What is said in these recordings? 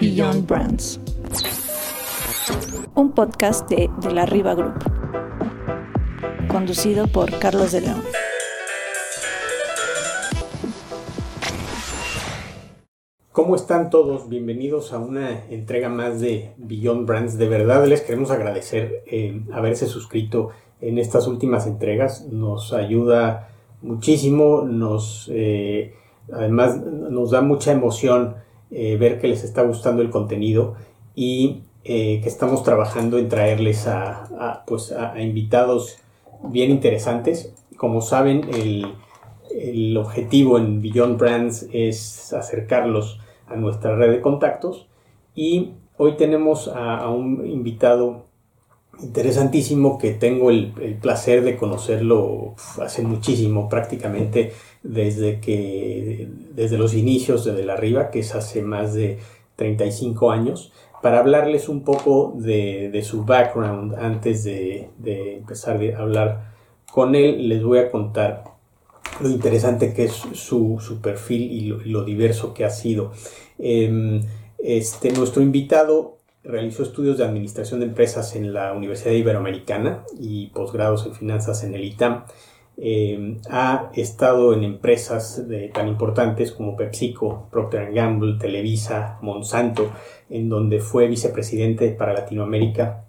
Beyond Brands. Un podcast de, de la Riva Group. Conducido por Carlos de León. ¿Cómo están todos? Bienvenidos a una entrega más de Beyond Brands. De verdad les queremos agradecer eh, haberse suscrito en estas últimas entregas. Nos ayuda muchísimo, nos eh, además nos da mucha emoción eh, ver que les está gustando el contenido y que estamos trabajando en traerles a, pues a, invitados bien interesantes. Como saben, el, el objetivo en Beyond Brands es acercarlos a nuestra red de contactos y hoy tenemos a, un invitado interesantísimo que tengo el, placer de conocerlo hace muchísimo, prácticamente desde que desde los inicios de, de la Riva, que es hace más de 35 años, para hablarles un poco de, su background antes de, empezar a hablar con él, les voy a contar lo interesante que es su, perfil y lo, diverso que ha sido. Em, este, nuestro invitado realizó estudios de administración de empresas en la Universidad Iberoamericana y posgrados en finanzas en el ITAM. Em, ha estado en empresas tan importantes como PepsiCo, Procter Gamble, Televisa, Monsanto, en donde fue vicepresidente para Latinoamérica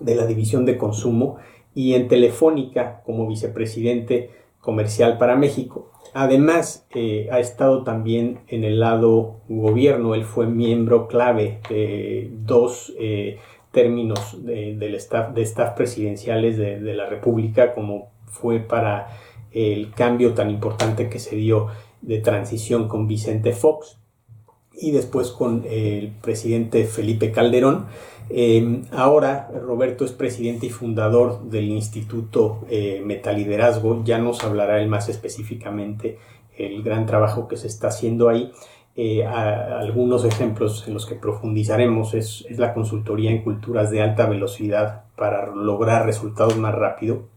de la División de Consumo y en Telefónica como vicepresidente comercial para México. Además, eh, ha estado también en el lado gobierno, él fue miembro clave de dos eh, términos de, del staff, de staff presidenciales de, la República, como fue para el cambio tan importante que se dio de transición con Vicente Fox y después con el presidente Felipe Calderón. Em, ahora Roberto es presidente y fundador del Instituto eh, Metaliderazgo, ya nos hablará él más específicamente el gran trabajo que se está haciendo ahí. Eh, algunos ejemplos en los que profundizaremos es, la consultoría en culturas de alta velocidad para lograr resultados más rápido.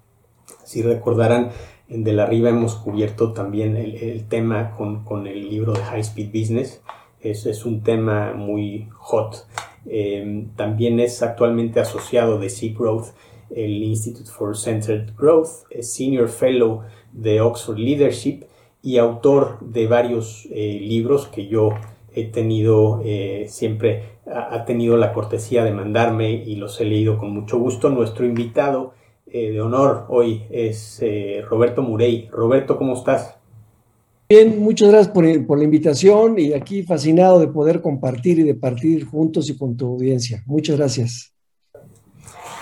Si recordarán, en De la Arriba hemos cubierto también el, tema con, el libro de High Speed Business. Es, es un tema muy hot Em, también es actualmente asociado de Sea Growth, el Institute for Centered Growth, Senior Fellow de Oxford Leadership y autor de varios eh, libros que yo he tenido eh, siempre ha, tenido la cortesía de mandarme y los he leído con mucho gusto. Nuestro invitado eh, de honor hoy es Roberto Murey. Roberto, ¿cómo estás? Bien, muchas gracias por, por, la invitación y aquí fascinado de poder compartir y de partir juntos y con tu audiencia. Muchas gracias.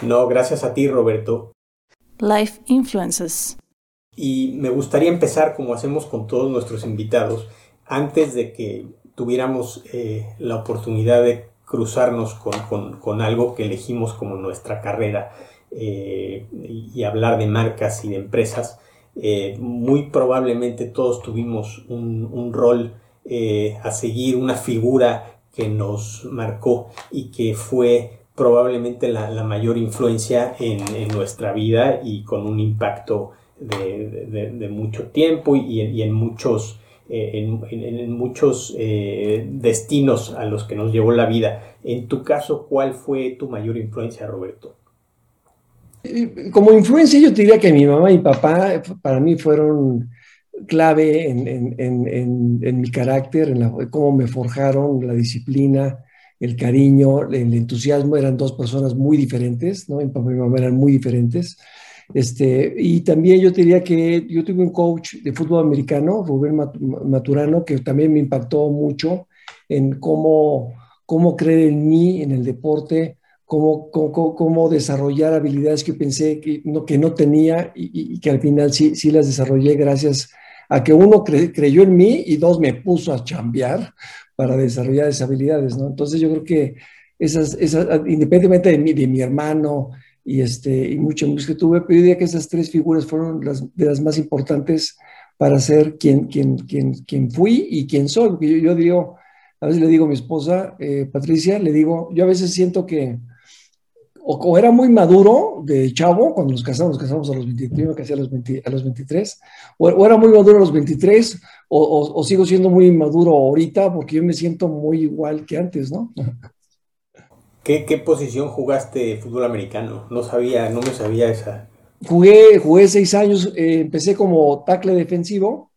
No, gracias a ti, Roberto. Life Influences. Y me gustaría empezar, como hacemos con todos nuestros invitados, antes de que tuviéramos eh, la oportunidad de cruzarnos con, algo que elegimos como nuestra carrera eh, y hablar de marcas y de empresas eh, muy probablemente todos tuvimos un, rol eh, a seguir, una figura que nos marcó y que fue probablemente la, mayor influencia en, nuestra vida y con un impacto de, mucho tiempo y, en, muchos, eh, en, muchos destinos a los que nos llevó la vida. En tu caso, ¿cuál fue tu mayor influencia, Roberto? Como influencia, yo te diría que mi mamá y mi papá para mí fueron clave en, mi carácter, en cómo me forjaron, la disciplina, el cariño, el entusiasmo. Eran dos personas muy diferentes, ¿no? Mi papá y mi mamá eran muy diferentes. Este, y también yo te diría que yo tuve un coach de fútbol americano, Rubén Maturano, que también me impactó mucho en cómo, cómo creer en mí, en el deporte, cómo, cómo, desarrollar habilidades que pensé que no, que no tenía y, que al final sí, sí las desarrollé gracias a que uno creyó en mí y dos me puso a chambear para desarrollar esas habilidades, ¿no? Entonces yo creo que esas, esas independientemente de mi, de mi hermano y, este, y mucho más que tuve, pero yo diría que esas tres figuras fueron las, de las más importantes para ser quien, quien, quien, quien fui y quien soy. Porque yo, yo digo, a veces le digo a mi esposa, eh, Patricia, le digo, yo a veces siento que o, era muy maduro de chavo, cuando nos casamos, nos casamos a los 23, casi a los, a los 23, o, era muy maduro a los 23, o, sigo siendo muy maduro ahorita, porque yo me siento muy igual que antes, ¿no? ¿Qué, qué posición jugaste fútbol americano? No sabía, no me sabía esa. Jugué, jugué seis años, eh, empecé como tackle defensivo,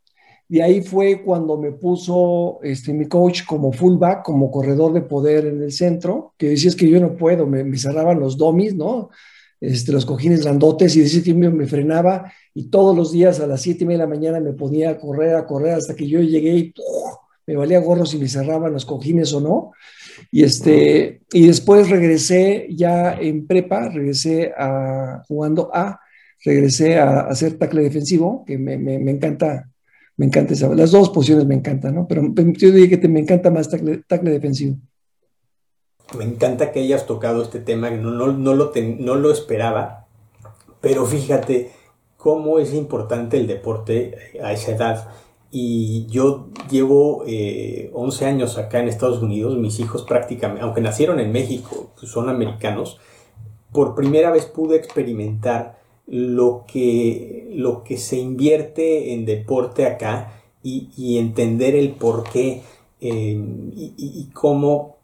de ahí fue cuando me puso este, mi coach como fullback, como corredor de poder en el centro, que decía es que yo no puedo, me, cerraban los domis, ¿no? Este, los cojines grandotes y de ese tiempo me frenaba y todos los días a las siete y media de la mañana me ponía a correr, a correr hasta que yo llegué y me valía gorro si me cerraban los cojines o no. Y, este, y después regresé ya en prepa, regresé a, jugando A, regresé a, hacer tackle defensivo, que me, me encanta me encanta esa. Las dos posiciones me encantan, ¿no? Pero yo diría que me encanta más tackle, defensivo. Me encanta que hayas tocado este tema, no, no, no, lo, no lo esperaba, pero fíjate cómo es importante el deporte a esa edad. Y yo llevo 11 eh, años acá en Estados Unidos, mis hijos prácticamente, aunque nacieron en México, pues son americanos, por primera vez pude experimentar lo que, lo que se invierte en deporte acá y, entender el por qué eh, y, cómo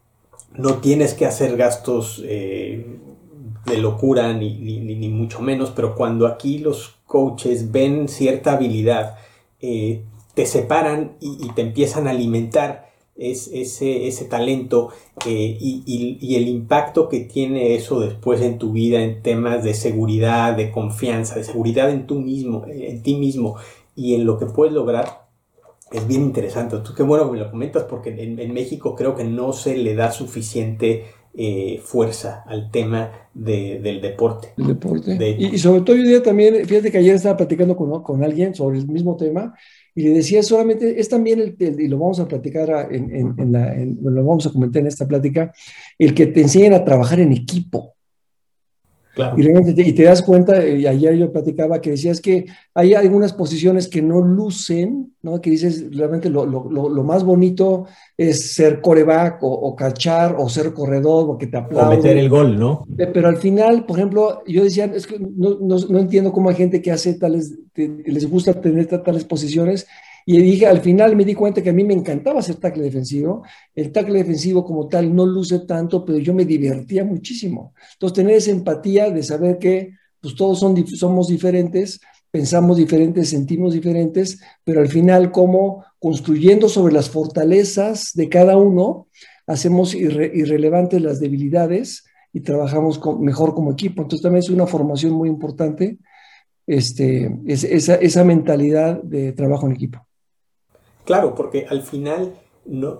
no tienes que hacer gastos eh, de locura ni, ni, mucho menos, pero cuando aquí los coaches ven cierta habilidad, eh, te separan y, te empiezan a alimentar es ese, ese talento eh, y, el impacto que tiene eso después en tu vida en temas de seguridad, de confianza, de seguridad en, tú mismo, en ti mismo y en lo que puedes lograr es bien interesante. Tú qué bueno que me lo comentas porque en, México creo que no se le da suficiente eh, fuerza al tema del deporte. El deporte. y, sobre todo yo diría también, fíjate que ayer estaba platicando con, con alguien sobre el mismo tema y le decía solamente, es también, el, y lo vamos a platicar, en, en, la, lo vamos a comentar en esta plática, el que te enseñen a trabajar en equipo. Y, te, das cuenta, y ayer yo platicaba que decías que hay algunas posiciones que no lucen, ¿no? Que dices, realmente lo, lo, lo más bonito es ser coreback o, cachar o ser corredor porque te aplauden. O meter el gol, ¿no? Pero al final, por ejemplo, yo decía, es que no, no, no entiendo cómo hay gente que hace tales, que les gusta tener tales posiciones y dije, al final me di cuenta que a mí me encantaba hacer tackle defensivo. El tackle defensivo como tal no luce tanto, pero yo me divertía muchísimo. Entonces, tener esa empatía de saber que pues todos son, somos diferentes, pensamos diferentes, sentimos diferentes, pero al final como construyendo sobre las fortalezas de cada uno, hacemos irrelevantes las debilidades y trabajamos mejor como equipo. Entonces también es una formación muy importante este, esa, esa mentalidad de trabajo en equipo. Claro, porque al final no,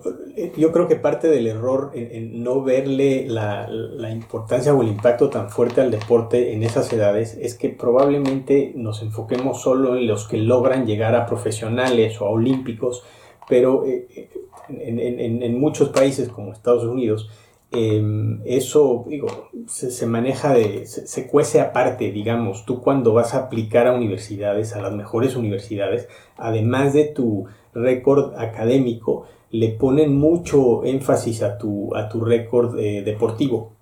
yo creo que parte del error en, no verle la, importancia o el impacto tan fuerte al deporte en esas edades es que probablemente nos enfoquemos solo en los que logran llegar a profesionales o a olímpicos, pero eh, eh, en, muchos países como Estados Unidos, em, eso digo, se, maneja de, se, cuece aparte, digamos, tú cuando vas a aplicar a universidades, a las mejores universidades, además de tu récord académico, le ponen mucho énfasis a tu, a tu récord eh, deportivo.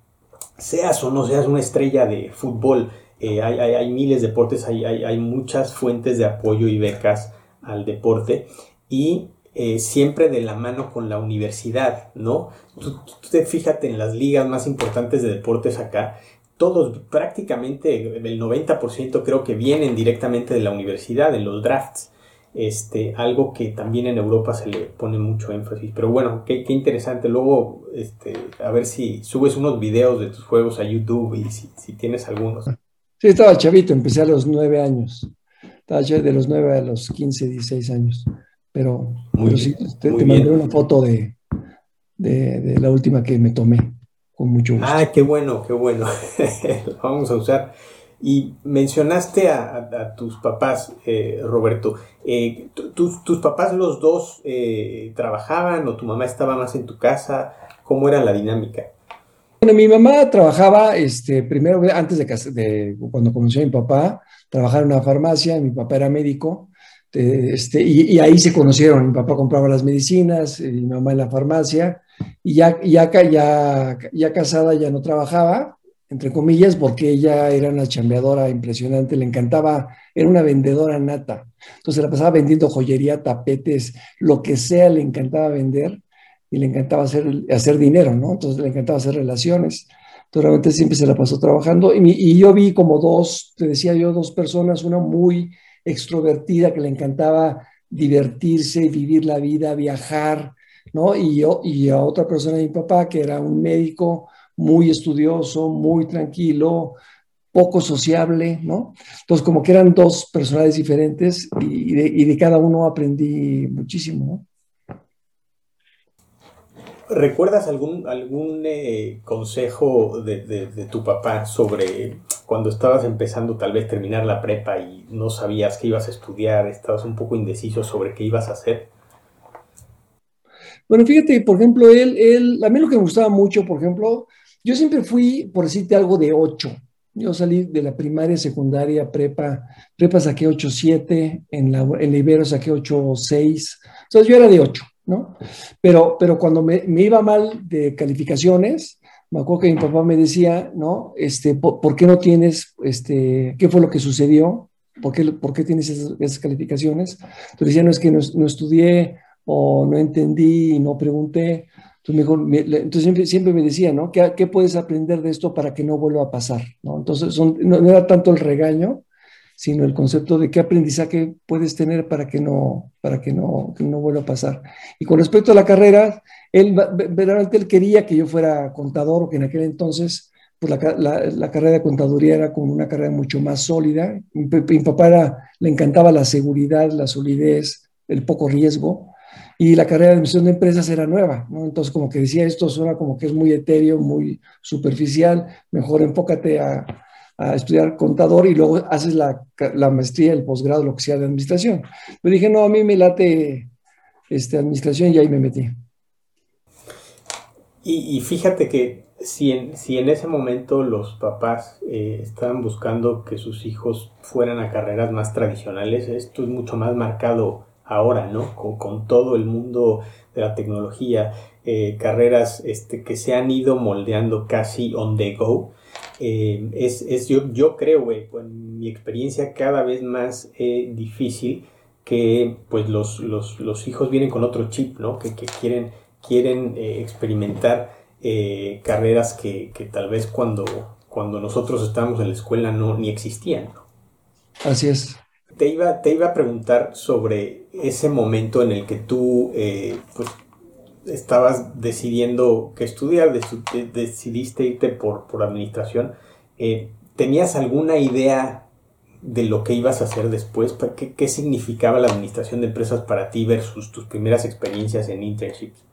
Seas o no seas una estrella de fútbol, eh, hay, miles de deportes, hay, hay, muchas fuentes de apoyo y becas al deporte y eh, siempre de la mano con la universidad, ¿no? Tú, te fíjate en las ligas más importantes de deportes acá, todos, prácticamente el 90% creo que vienen directamente de la universidad, en los drafts este, algo que también en Europa se le pone mucho énfasis. Pero bueno, qué, interesante. Luego, este, a ver si subes unos videos de tus juegos a YouTube y si, tienes algunos. Sí, estaba chavito, empecé a los nueve años. Estaba de los nueve a los quince, dieciséis años. Pero, sí, te, mandé una foto de, de, la última que me tomé, con mucho gusto. Ah, qué bueno, qué bueno. vamos a usar. Y mencionaste a, tus papás, eh, Roberto. Eh, ¿Tus papás los dos eh, trabajaban o tu mamá estaba más en tu casa? ¿Cómo era la dinámica? Bueno, mi mamá trabajaba, este, primero, antes de, de cuando conoció a mi papá, trabajaba en una farmacia, mi papá era médico, este, y, ahí se conocieron. Mi papá compraba las medicinas, mi mamá en la farmacia, y ya, ya, ya, ya casada ya no trabajaba, entre comillas, porque ella era una chambeadora impresionante, le encantaba, era una vendedora nata. Entonces la pasaba vendiendo joyería, tapetes, lo que sea, le encantaba vender y le encantaba hacer, hacer dinero, ¿no? Entonces le encantaba hacer relaciones. Entonces realmente siempre se la pasó trabajando y, y yo vi como dos, te decía yo, dos personas, una muy extrovertida que le encantaba divertirse, vivir la vida, viajar, ¿no? Y, yo, y a otra persona, mi papá, que era un médico muy estudioso, muy tranquilo, poco sociable, ¿no? Entonces, como que eran dos personalidades diferentes y de, y de cada uno aprendí muchísimo, ¿no? ¿Recuerdas algún, algún eh, consejo de, de, de, tu papá sobre cuando estabas empezando tal vez terminar la prepa y no sabías qué ibas a estudiar, estabas un poco indeciso sobre qué ibas a hacer? Bueno, fíjate, por ejemplo, él, él, a mí lo que me gustaba mucho, por ejemplo, yo siempre fui, por decirte algo, de 8. Yo salí de la primaria, secundaria, prepa, prepa saqué 8.7, en la, en la Ibero saqué 8.6, entonces yo era de 8. ¿no? Pero, pero cuando me, iba mal de calificaciones, me acuerdo que mi papá me decía, ¿no? Este, ¿por, ¿por qué no tienes, este, qué fue lo que sucedió? ¿Por qué, por qué tienes esas, esas, calificaciones? Entonces decía, no, es que no, no, estudié o no entendí y no pregunté. Entonces, mejor, siempre, me decía, ¿no? ¿Qué, ¿Qué, puedes aprender de esto para que no vuelva a pasar? ¿no? Entonces, son, no, era tanto el regaño, sino el concepto de qué aprendizaje puedes tener para que no, para que no, que no vuelva a pasar. Y con respecto a la carrera, él verdaderamente él quería que yo fuera contador, o que en aquel entonces pues la, la, carrera de contaduría era como una carrera mucho más sólida. Mi, mi papá le encantaba la seguridad, la solidez, el poco riesgo. Y la carrera de administración de empresas era nueva, ¿no? Entonces, como que decía, esto suena como que es muy etéreo, muy superficial, mejor enfócate a, estudiar contador y luego haces la, la maestría, el posgrado, lo que sea de administración. Pero dije, no, a mí me late este, administración y ahí me metí. Y, y fíjate que si en, si en, ese momento los papás eh, estaban buscando que sus hijos fueran a carreras más tradicionales, esto es mucho más marcado ahora, ¿no? Con, con todo el mundo de la tecnología, eh, carreras este, que se han ido moldeando casi on the go. Eh, es, es, yo, yo creo, güey, pues, en mi experiencia cada vez más eh, difícil que pues los, los, los, hijos vienen con otro chip, ¿no? Que, que quieren, quieren experimentar carreras que, que, tal vez cuando, cuando nosotros estábamos en la escuela no ni existían. ¿no? Así es. Te iba, te iba a preguntar sobre ese momento en el que tú eh, pues, estabas decidiendo qué estudiar, decidiste irte por, por administración, eh, ¿tenías alguna idea de lo que ibas a hacer después? ¿Qué, ¿Qué, significaba la administración de empresas para ti versus tus primeras experiencias en internships?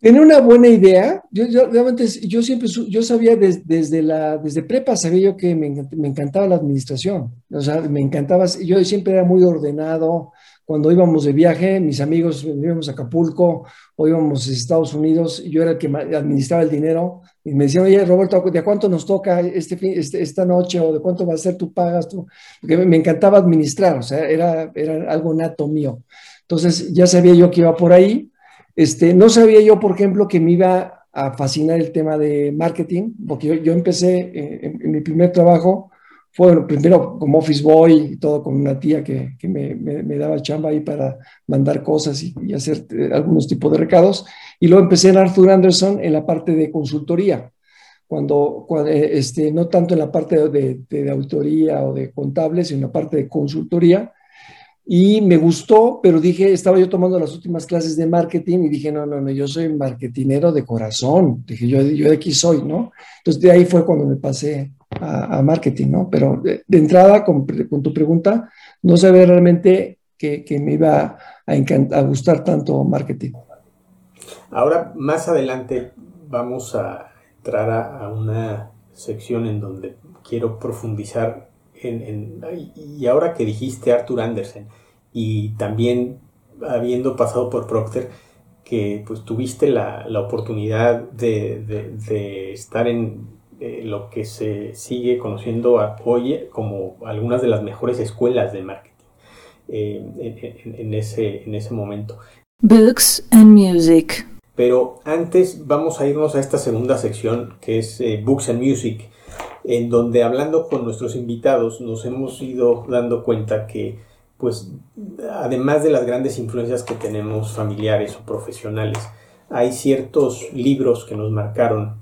Tenía una buena idea. Yo, yo realmente, yo siempre, yo sabía des, desde la, desde prepa, sabía yo que me, me, encantaba la administración. O sea, me encantaba, yo siempre era muy ordenado, cuando íbamos de viaje, mis amigos íbamos a Acapulco o íbamos a Estados Unidos, yo era el que administraba el dinero y me decían, oye, Roberto, ¿de cuánto nos toca este, este, esta noche o de cuánto va a ser tú pagas tú? Porque me, encantaba administrar, o sea, era, era algo nato mío. Entonces ya sabía yo que iba por ahí. Este, no sabía yo, por ejemplo, que me iba a fascinar el tema de marketing, porque yo, empecé en, en mi primer trabajo fue primero como office boy y todo con una tía que, me, daba chamba ahí para mandar cosas y, hacer eh, algunos tipos de recados. Y luego empecé en Arthur Anderson en la parte de consultoría, cuando, eh, este, no tanto en la parte de, de, de, auditoría o de contable, sino en la parte de consultoría. Y me gustó, pero dije, estaba yo tomando las últimas clases de marketing y dije, no, no, no, yo soy marketinero de corazón. Dije, yo, de aquí soy, ¿no? Entonces de ahí fue cuando me pasé a, marketing, ¿no? Pero de, entrada, con, tu pregunta, no sabía realmente que, que me iba a, a gustar tanto marketing. Ahora, más adelante, vamos a entrar a una sección en donde quiero profundizar en, en, y ahora que dijiste Arthur Andersen y también habiendo pasado por Procter, que pues tuviste la, la oportunidad de, de, de, estar en eh, lo que se sigue conociendo hoy como algunas de las mejores escuelas de marketing eh, en, ese, en ese momento. Books and Music. Pero antes vamos a irnos a esta segunda sección que es eh, Books and Music, en donde hablando con nuestros invitados nos hemos ido dando cuenta que pues además de las grandes influencias que tenemos familiares o profesionales, hay ciertos libros que nos marcaron,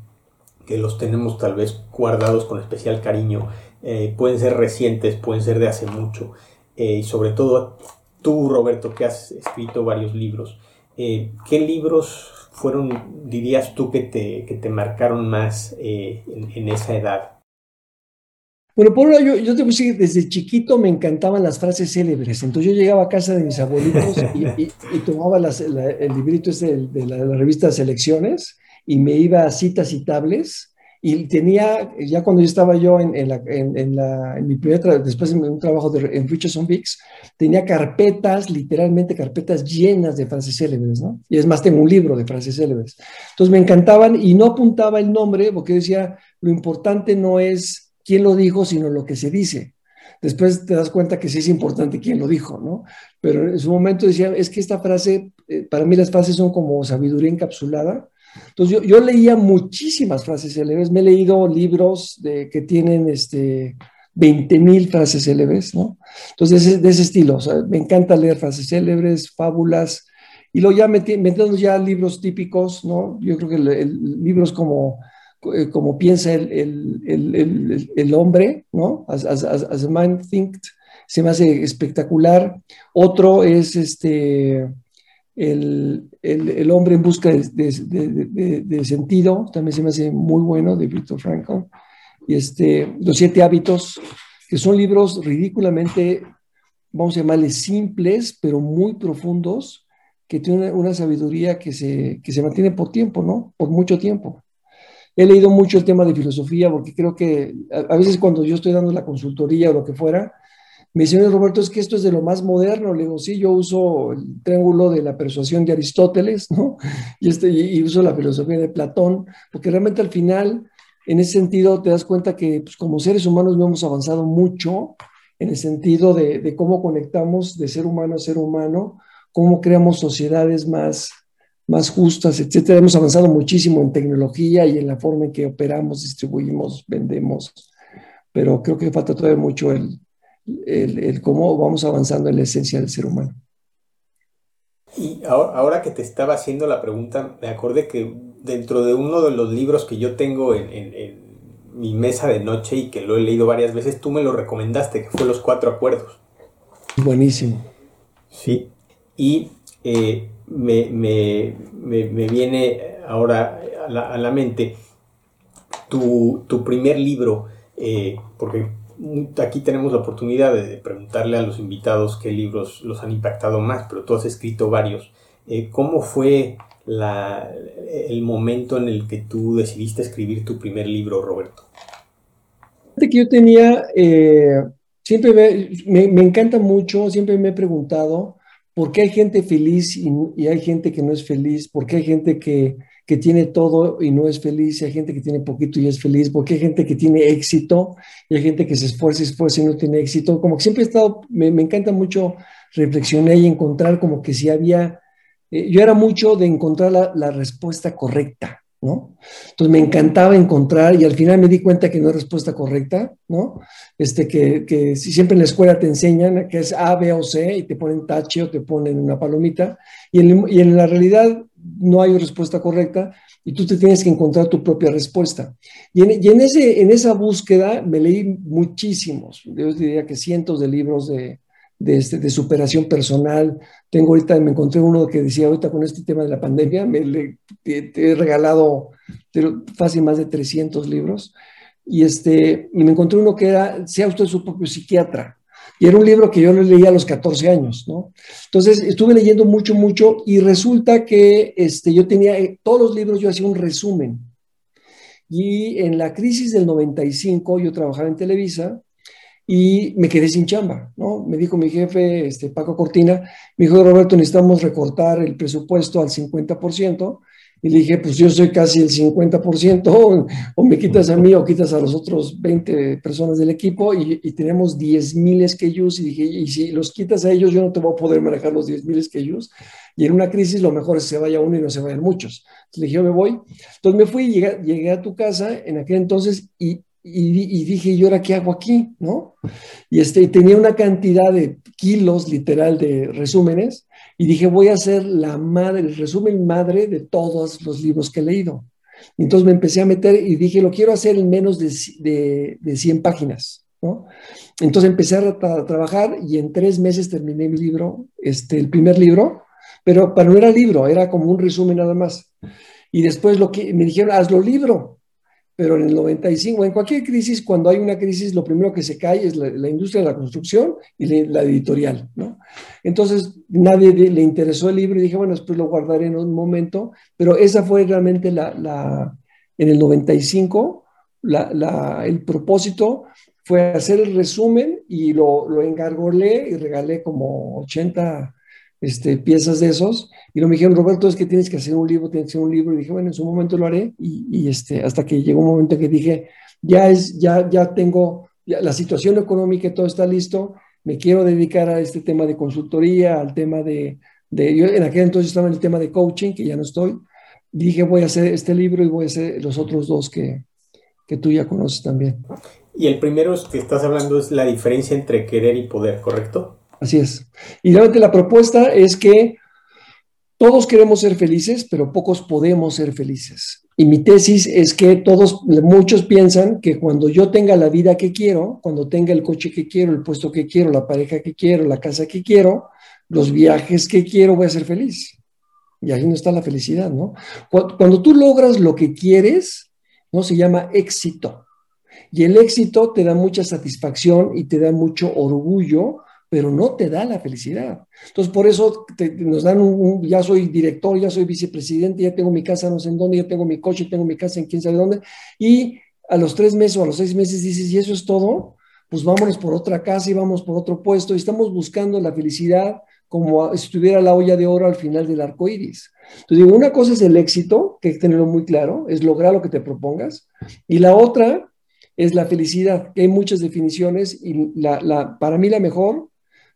que los tenemos tal vez guardados con especial cariño, eh, pueden ser recientes, pueden ser de hace mucho, eh, y sobre todo tú, Roberto, que has escrito varios libros, eh, ¿qué libros fueron, dirías tú, que te, que te marcaron más en, esa edad? Bueno, por yo, yo te puse desde chiquito me encantaban las frases célebres. Entonces yo llegaba a casa de mis abuelitos y, tomaba el librito ese de, la, revista Selecciones y me iba a citas citables y tenía, ya cuando yo estaba yo en, la, en, la, en mi primer después de un trabajo de, en Richardson Vicks, tenía carpetas, literalmente carpetas llenas de frases célebres, ¿no? Y es más, tengo un libro de frases célebres. Entonces me encantaban y no apuntaba el nombre porque decía, lo importante no es quién lo dijo, sino lo que se dice. Después te das cuenta que sí es importante quién lo dijo, ¿no? Pero en su momento decía, es que esta frase, eh, para mí las frases son como sabiduría encapsulada entonces yo, leía muchísimas frases célebres, me he leído libros que tienen este, 20 mil frases célebres, ¿no? Entonces de ese, estilo, me encanta leer frases célebres, fábulas, y luego ya metiendo ya libros típicos, ¿no? Yo creo que libros como, como piensa el, el, el, hombre, ¿no? As, a man thinks, se me hace espectacular. Otro es este el, hombre en busca de, sentido, también se me hace muy bueno, de Víctor Frankl, y este, Los siete hábitos, que son libros ridículamente, vamos a llamarles simples, pero muy profundos, que tienen una, sabiduría que se, que se mantiene por tiempo, ¿no? Por mucho tiempo. He leído mucho el tema de filosofía porque creo que a, veces cuando yo estoy dando la consultoría o lo que fuera, me dice, Roberto, es que esto es de lo más moderno. Le digo, sí, yo uso el triángulo de la persuasión de Aristóteles, ¿no? Y, este, y uso la filosofía de Platón, porque realmente al final, en ese sentido, te das cuenta que pues, como seres humanos no hemos avanzado mucho en el sentido de, de cómo conectamos de ser humano a ser humano, cómo creamos sociedades más, más justas, etcétera. Hemos avanzado muchísimo en tecnología y en la forma en que operamos, distribuimos, vendemos, pero creo que falta todavía mucho el, el, cómo vamos avanzando en la esencia del ser humano. Y ahora, que te estaba haciendo la pregunta, me acordé que dentro de uno de los libros que yo tengo en, mi mesa de noche y que lo he leído varias veces, tú me lo recomendaste, que fue Los Cuatro Acuerdos. Buenísimo. Sí, y eh, me, viene ahora a la, mente tu, primer libro, eh, porque aquí tenemos la oportunidad de preguntarle a los invitados qué libros los han impactado más, pero tú has escrito varios. Eh, ¿Cómo fue el momento en el que tú decidiste escribir tu primer libro, Roberto? Que yo tenía, eh, siempre me, encanta mucho, siempre me he preguntado por qué hay gente feliz y, hay gente que no es feliz, por qué hay gente que, que tiene todo y no es feliz, y hay gente que tiene poquito y es feliz, porque hay gente que tiene éxito y hay gente que se esfuerza y esfuerza y no tiene éxito. Como que siempre he estado, me, encanta mucho reflexionar y encontrar como que si había, eh, yo era mucho de encontrar la, respuesta correcta, ¿no? Entonces me encantaba encontrar y al final me di cuenta que no es respuesta correcta, ¿no? Este, que, que si siempre en la escuela te enseñan que es A, B o C y te ponen tache o te ponen una palomita y en, y en la realidad no hay respuesta correcta y tú te tienes que encontrar tu propia respuesta. Y en, ese, en esa búsqueda me leí muchísimos, yo diría que cientos de libros de, de, este, de superación personal. Tengo ahorita, me encontré uno que decía ahorita con este tema de la pandemia, me te, he regalado fácil más de 300 libros. Y, este, y me encontré uno que era, sea usted su propio psiquiatra. Y era un libro que yo leía a los 14 años, ¿no? Entonces estuve leyendo mucho, mucho y resulta que este, yo tenía, todos los libros yo hacía un resumen. Y en la crisis del 95 yo trabajaba en Televisa y me quedé sin chamba, ¿no? Me dijo mi jefe, este, Paco Cortina, me dijo, Roberto, necesitamos recortar el presupuesto al 50% Y le dije, pues yo soy casi el 50%, o, me quitas a mí o quitas a los otros 20 personas del equipo y, tenemos 10 mil SKUs. Y dije, y si los quitas a ellos, yo no te voy a poder manejar los 10 mil SKUs. Y en una crisis lo mejor es que se vaya uno y no se vayan muchos. Entonces le dije, yo me voy. Entonces me fui, llegué, llegué a tu casa en aquel entonces y, y, dije, ¿y ahora qué hago aquí? ¿No? Y, este, tenía una cantidad de kilos literal de resúmenes y dije, voy a hacer la madre, el resumen madre de todos los libros que he leído. Entonces me empecé a meter y dije, lo quiero hacer en menos de, de, de 100 páginas. ¿no? Entonces empecé a, trabajar y en tres meses terminé mi libro, este, el primer libro, pero, pero no era libro, era como un resumen nada más. Y después lo que me dijeron, hazlo libro pero en el 95, en cualquier crisis, cuando hay una crisis, lo primero que se cae es la, industria de la construcción y la, editorial, ¿no? Entonces, nadie le interesó el libro y dije, bueno, después lo guardaré en un momento, pero esa fue realmente la, en el 95, el propósito fue hacer el resumen y lo, lo engargolé y regalé como 80 este, piezas de esos. Y lo me dijeron, Roberto, es que tienes que hacer un libro, tienes que hacer un libro. Y dije, bueno, en su momento lo haré. Y, este, hasta que llegó un momento que dije, ya, es, ya, ya tengo la situación económica y todo está listo. Me quiero dedicar a este tema de consultoría, al tema de, de yo en aquel entonces estaba en el tema de coaching, que ya no estoy. dije, voy a hacer este libro y voy a hacer los otros dos que, que tú ya conoces también. Y el primero que estás hablando es la diferencia entre querer y poder, ¿correcto? Así es. Y realmente la propuesta es que todos queremos ser felices, pero pocos podemos ser felices. Y mi tesis es que todos, muchos piensan que cuando yo tenga la vida que quiero, cuando tenga el coche que quiero, el puesto que quiero, la pareja que quiero, la casa que quiero, los viajes que quiero, voy a ser feliz. Y ahí no está la felicidad, ¿no? Cuando, tú logras lo que quieres, ¿no? Se llama éxito. Y el éxito te da mucha satisfacción y te da mucho orgullo pero no te da la felicidad. Entonces, por eso nos dan un, ya soy director, ya soy vicepresidente, ya tengo mi casa no sé en dónde, ya tengo mi coche, tengo mi casa en quién sabe dónde, y a los tres meses o a los seis meses dices, ¿y eso es todo? Pues vámonos por otra casa y vamos por otro puesto, y estamos buscando la felicidad como si estuviera la olla de oro al final del arco iris. Entonces, digo, una cosa es el éxito, que hay que tenerlo muy claro, es lograr lo que te propongas, y la otra es la felicidad, que hay muchas definiciones, y la, la, para mí la mejor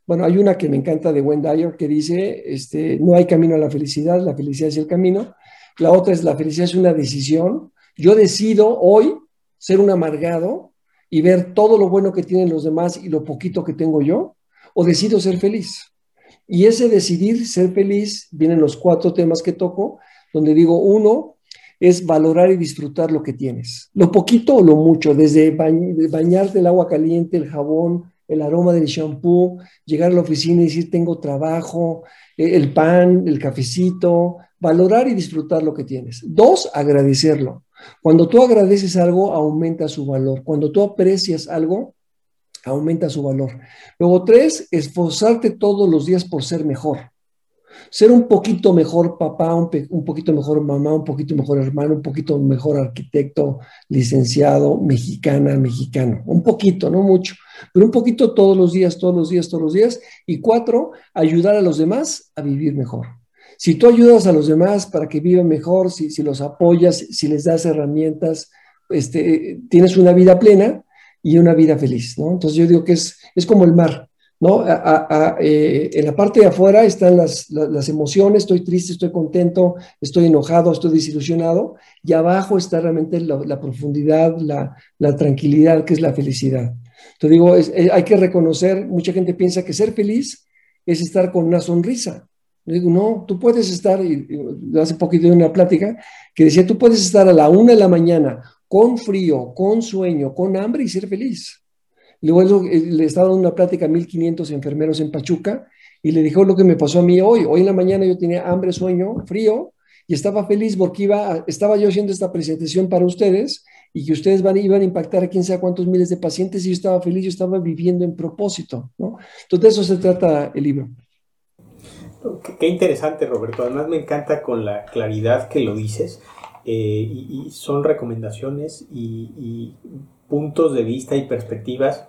bueno, hay una que me encanta de Wendy Dyer que dice, este, no hay camino a la felicidad, la felicidad es el camino. La otra es, la felicidad es una decisión. Yo decido hoy ser un amargado y ver todo lo bueno que tienen los demás y lo poquito que tengo yo, o decido ser feliz. Y ese decidir ser feliz, vienen los cuatro temas que toco, donde digo, uno es valorar y disfrutar lo que tienes, lo poquito o lo mucho, desde bañarte el agua caliente, el jabón, el aroma del shampoo, llegar a la oficina y decir tengo trabajo, eh, el pan, el cafecito, valorar y disfrutar lo que tienes. Dos, agradecerlo. Cuando tú agradeces algo, aumenta su valor. Cuando tú aprecias algo, aumenta su valor. Luego, tres, esforzarte todos los días por ser mejor ser un poquito mejor papá, un, poquito mejor mamá, un poquito mejor hermano, un poquito mejor arquitecto, licenciado, mexicana, mexicano. Un poquito, no mucho, pero un poquito todos los días, todos los días, todos los días. Y cuatro, ayudar a los demás a vivir mejor. Si tú ayudas a los demás para que vivan mejor, si, si los apoyas, si les das herramientas, este, tienes una vida plena y una vida feliz, ¿no? Entonces yo digo que es, es como el mar. ¿no? Eh, en la parte de afuera están las, emociones, estoy triste, estoy contento, estoy enojado, estoy desilusionado, y abajo está realmente la, profundidad, la, tranquilidad, que es la felicidad. Entonces digo, hay que reconocer, mucha gente piensa que ser feliz es estar con una sonrisa. Yo digo, no, tú puedes estar, y, hace poquito de una plática que decía, tú puedes estar a la una de la mañana con frío, con sueño, con hambre y ser feliz. Luego eh, le estaba dando una plática a 1500 enfermeros en Pachuca y le dijo lo que me pasó a mí hoy. Hoy en la mañana yo tenía hambre, sueño, frío y estaba feliz porque iba, estaba yo haciendo esta presentación para ustedes y que ustedes van, iban a impactar a quién sabe cuántos miles de pacientes y yo estaba feliz, yo estaba viviendo en propósito. ¿no? Entonces de eso se trata el libro. Qué interesante, Roberto. Además me encanta con la claridad que lo dices. Eh, y, son recomendaciones y, puntos de vista y perspectivas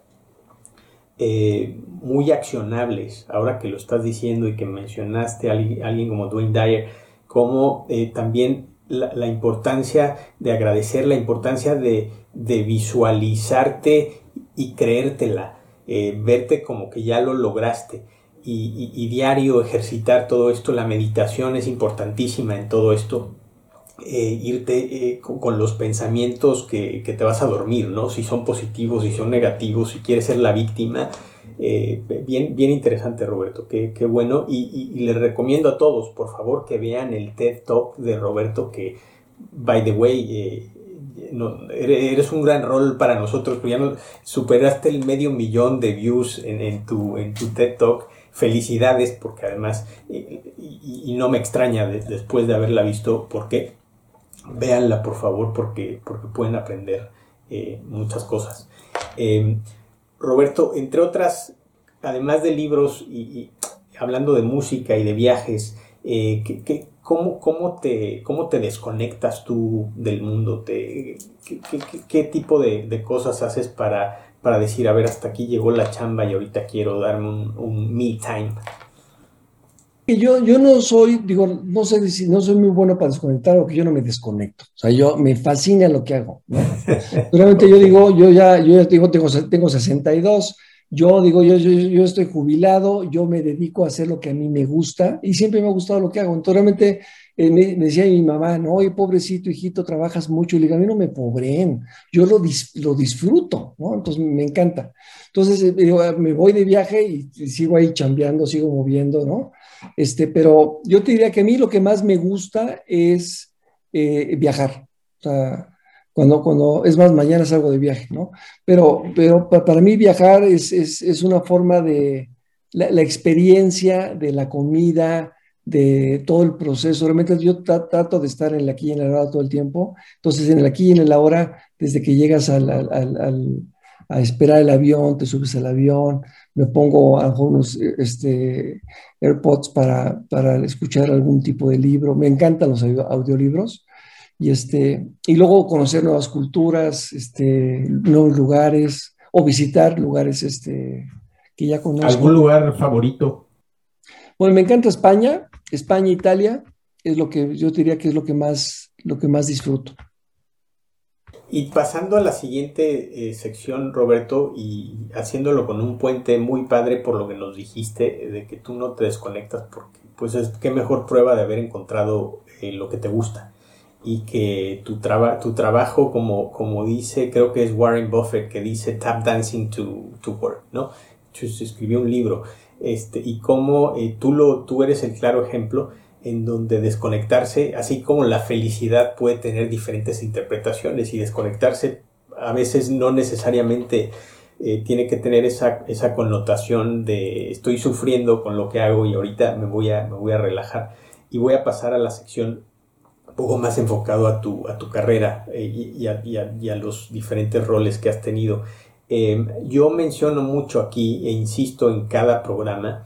eh, muy accionables, ahora que lo estás diciendo y que mencionaste a alguien, como Dwayne Dyer, como eh, también la, importancia de agradecer, la importancia de, visualizarte y creértela, eh, verte como que ya lo lograste. Y, diario ejercitar todo esto, la meditación es importantísima en todo esto. Eh, irte eh, con, los pensamientos que, que, te vas a dormir, ¿no? Si son positivos, si son negativos, si quieres ser la víctima, eh, bien, bien interesante, Roberto, qué, qué bueno. Y, y, les recomiendo a todos, por favor, que vean el TED Talk de Roberto, que, by the way, eh, eres un gran rol para nosotros, ya superaste el medio millón de views en, tu, en tu TED Talk. Felicidades, porque además, y, no me extraña después de haberla visto, porque véanla por favor, porque, porque pueden aprender eh, muchas cosas. Roberto, entre otras, además de libros y, hablando de música y de viajes, eh, cómo, te, ¿cómo te desconectas tú del mundo? Te, ¿qué, tipo de, cosas haces para, para decir, a ver, hasta aquí llegó la chamba y ahorita quiero darme un, me time? Yo, yo no soy, digo, no sé si no soy muy bueno para desconectar o que yo no me desconecto. O sea, yo me fascina lo que hago. Realmente yo digo, yo ya, yo ya digo, tengo, tengo 62, yo digo, yo, yo, yo, estoy jubilado, yo me dedico a hacer lo que a mí me gusta y siempre me ha gustado lo que hago. Entonces, realmente eh, me, decía mi mamá, no, oye, pobrecito hijito, trabajas mucho. Y le digo, a mí no me pobreen, yo lo, lo disfruto, ¿no? Entonces me encanta. Entonces eh, me voy de viaje y, y sigo ahí chambeando, sigo moviendo, ¿no? Este, pero yo te diría que a mí lo que más me gusta es eh, viajar. O sea, cuando, cuando, es más, mañana salgo de viaje, ¿no? Pero, pero para mí viajar es, es, es una forma de la, experiencia de la comida, de todo el proceso. Realmente yo trato de estar en el aquí y en el ahora todo el tiempo. Entonces, en el aquí y en el ahora, desde que llegas al, al, a esperar el avión, te subes al avión, me pongo algunos este, AirPods para, para escuchar algún tipo de libro. Me encantan los audiolibros. Y, este, y luego conocer nuevas culturas, este, nuevos lugares o visitar lugares este, que ya conozco. ¿Algún lugar favorito? Bueno, me encanta España, España, Italia, es lo que yo diría que es lo que más, lo que más disfruto. Y pasando a la siguiente eh, sección, Roberto, y haciéndolo con un puente muy padre por lo que nos dijiste, de que tú no te desconectas, porque pues es qué mejor prueba de haber encontrado eh, lo que te gusta. Y que tu, traba, tu trabajo, como, como dice, creo que es Warren Buffett, que dice tap dancing to, to work, ¿no? Se escribió un libro, este, y cómo eh, tú, lo, tú eres el claro ejemplo en donde desconectarse, así como la felicidad puede tener diferentes interpretaciones y desconectarse a veces no necesariamente eh, tiene que tener esa, esa, connotación de estoy sufriendo con lo que hago y ahorita me voy a, me voy a relajar y voy a pasar a la sección un poco más enfocado a tu, a tu carrera eh, y, a, los diferentes roles que has tenido. Eh, yo menciono mucho aquí e insisto en cada programa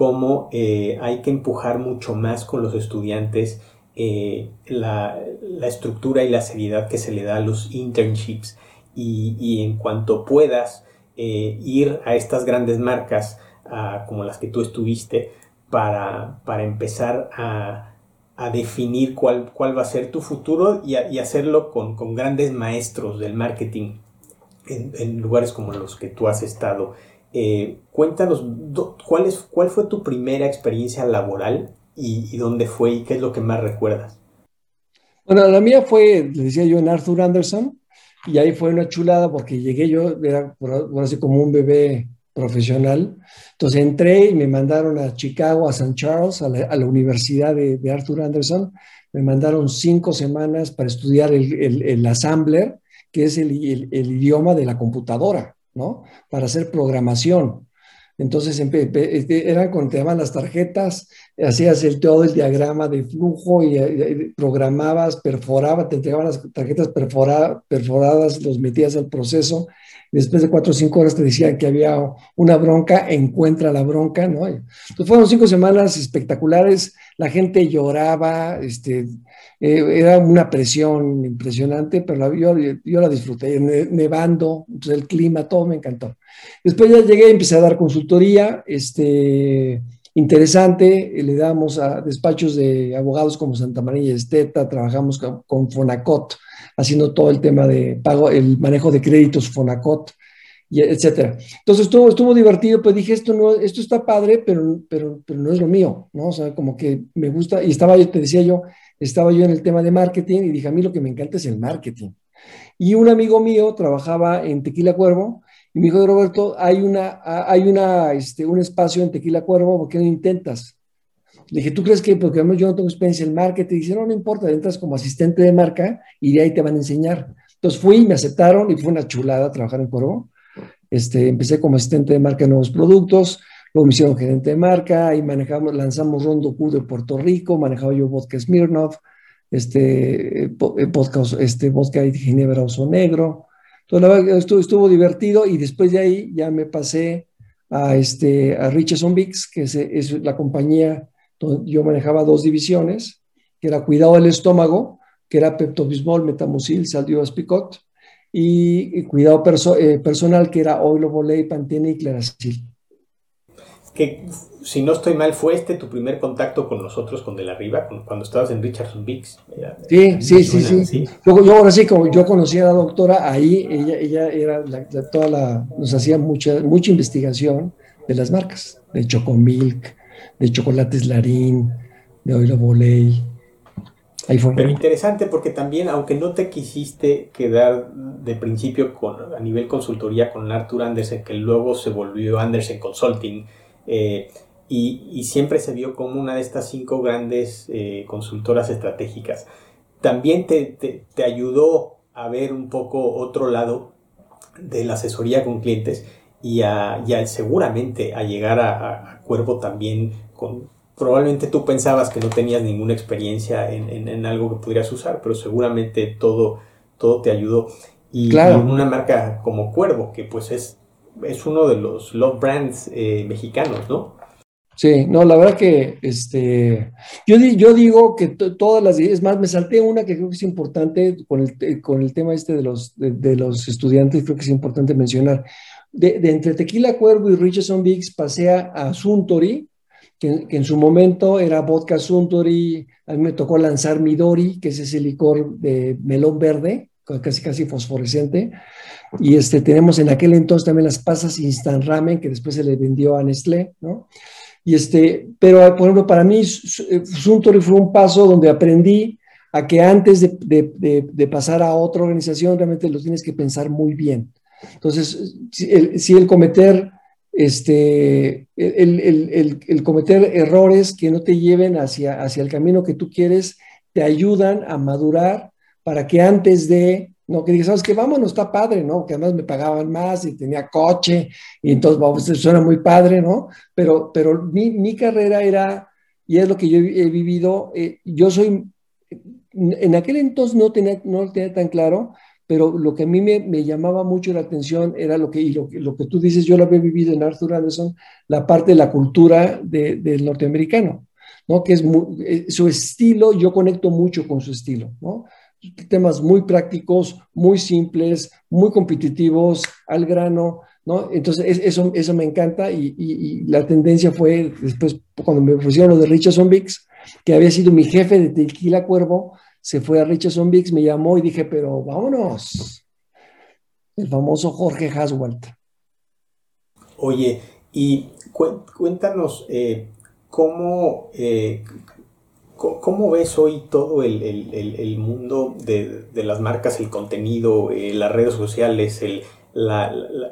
cómo eh, hay que empujar mucho más con los estudiantes eh, la, estructura y la seriedad que se le da a los internships y, en cuanto puedas eh, ir a estas grandes marcas como las que tú estuviste para, para empezar a, definir cuál, cuál, va a ser tu futuro y, hacerlo con, grandes maestros del marketing en lugares como los que tú has estado. Eh, cuéntanos, ¿cuál, es, ¿cuál fue tu primera experiencia laboral y, dónde fue y qué es lo que más recuerdas? Bueno, la mía fue, le decía yo, en Arthur Anderson, y ahí fue una chulada porque llegué yo, era por, así como un bebé profesional. Entonces entré y me mandaron a Chicago, a St. Charles, a la, Universidad de, Arthur Anderson. Me mandaron cinco semanas para estudiar el, el, Assembler, que es el, idioma de la computadora. ¿No? Para hacer programación. Entonces este, era cuando te daban las tarjetas, hacías el, todo el diagrama de flujo y, programabas, perforabas, te entregaban las tarjetas perforadas, los metías al proceso. Después de cuatro o cinco horas te decían que había una bronca, encuentra la bronca, ¿no? Entonces fueron cinco semanas espectaculares, la gente lloraba, este, eh, era una presión impresionante, pero yo, yo, la disfruté, nevando, entonces el clima, todo me encantó. Después ya llegué, empecé a dar consultoría, este, interesante. Le damos a despachos de abogados como Santa María Esteta, trabajamos con, Fonacot, haciendo todo el tema de pago, el manejo de créditos Fonacot, y etcétera. Entonces estuvo, estuvo divertido, pues dije, esto, no, esto está padre, pero, pero, pero no es lo mío, ¿no? O sea, como que me gusta, y estaba, yo te decía yo, estaba yo en el tema de marketing y dije, a mí lo que me encanta es el marketing. Y un amigo mío trabajaba en Tequila Cuervo y me dijo, Roberto, hay, una, hay una, este, un espacio en Tequila Cuervo, ¿por qué no intentas? Le dije, ¿tú crees que porque yo no tengo experiencia en marketing? Dice, no, no importa, entras como asistente de marca y de ahí te van a enseñar. Entonces fui, me aceptaron y fue una chulada trabajar en Cuervo. Este, empecé como asistente de marca de nuevos productos, luego me hicieron gerente de marca y manejamos, lanzamos Rondo Q de Puerto Rico, manejaba yo vodka Smirnoff, este, eh, podcast, este, vodka ginebra oso negro, entonces, estuvo, estuvo, divertido y después de ahí ya me pasé a, este, a Richardson Bix, que es, la compañía donde yo manejaba dos divisiones, que era cuidado del estómago, que era Pepto-Bismol, Metamucil, Saldiovas Picot, y, cuidado eh, personal, que era Oilo Voley, Pantene y Claracil. Que si no estoy mal, ¿fue este tu primer contacto con nosotros, con De la Riva, cuando estabas en Richardson Biggs? Sí, sí, sí, sí, Yo, yo, ahora sí, como yo conocí a la doctora, ahí ella, ella era toda la, nos hacía mucha, mucha investigación de las marcas, de Chocomilk, de Chocolates Larín, de Oilo Voley. Ahí fue. Pero interesante porque también, aunque no te quisiste quedar de principio con, a nivel consultoría con Arthur Andersen, que luego se volvió Andersen Consulting, eh, y, siempre se vio como una de estas cinco grandes eh, consultoras estratégicas. También te, ayudó a ver un poco otro lado de la asesoría con clientes y, a, seguramente a llegar a, Cuervo también con... Probablemente tú pensabas que no tenías ninguna experiencia en, algo que pudieras usar, pero seguramente todo, todo te ayudó. Y, claro. una marca como Cuervo, que pues es, es uno de los love brands eh, mexicanos, ¿no? Sí, no, la verdad que este, yo, yo digo que todas las, es más, me salté una que creo que es importante con el, con el tema este de los, de, los estudiantes, creo que es importante mencionar. De, entre Tequila Cuervo y Richardson Biggs pasé a Suntory, que, en su momento era vodka Suntory, a mí me tocó lanzar Midori, que es ese licor de melón verde, casi casi fosforescente, y este, tenemos en aquel entonces también las pasas Instant Ramen, que después se le vendió a Nestlé, ¿no? Y este, pero, por ejemplo, para mí Suntory fue un paso donde aprendí a que antes de, pasar a otra organización realmente lo tienes que pensar muy bien. Entonces, si el, cometer, este, el, cometer errores que no te lleven hacia, hacia el camino que tú quieres, te ayudan a madurar para que antes de no, que dije, ¿sabes qué? Vámonos, está padre, ¿no? Que además me pagaban más y tenía coche, y entonces, vamos, suena muy padre, ¿no? Pero, pero mi, mi carrera era, y es lo que yo he vivido, eh, yo soy, en aquel entonces no tenía, no lo tenía tan claro, pero lo que a mí me, me, llamaba mucho la atención era lo que, y lo, lo, que tú dices, yo lo había vivido en Arthur Anderson, la parte de la cultura de, del norteamericano, ¿no? Que es eh, su estilo, yo conecto mucho con su estilo, ¿no? Temas muy prácticos, muy simples, muy competitivos, al grano, ¿no? Entonces, eso, eso me encanta y, la tendencia fue después, cuando me ofrecieron lo de Richardson Biggs, que había sido mi jefe de Tequila Cuervo, se fue a Richardson Biggs, me llamó y dije, pero vámonos. El famoso Jorge Haswalt. Oye, y cuéntanos eh, cómo, eh, ¿Cómo ves hoy todo el, mundo de, las marcas, el contenido, eh, las redes sociales, el,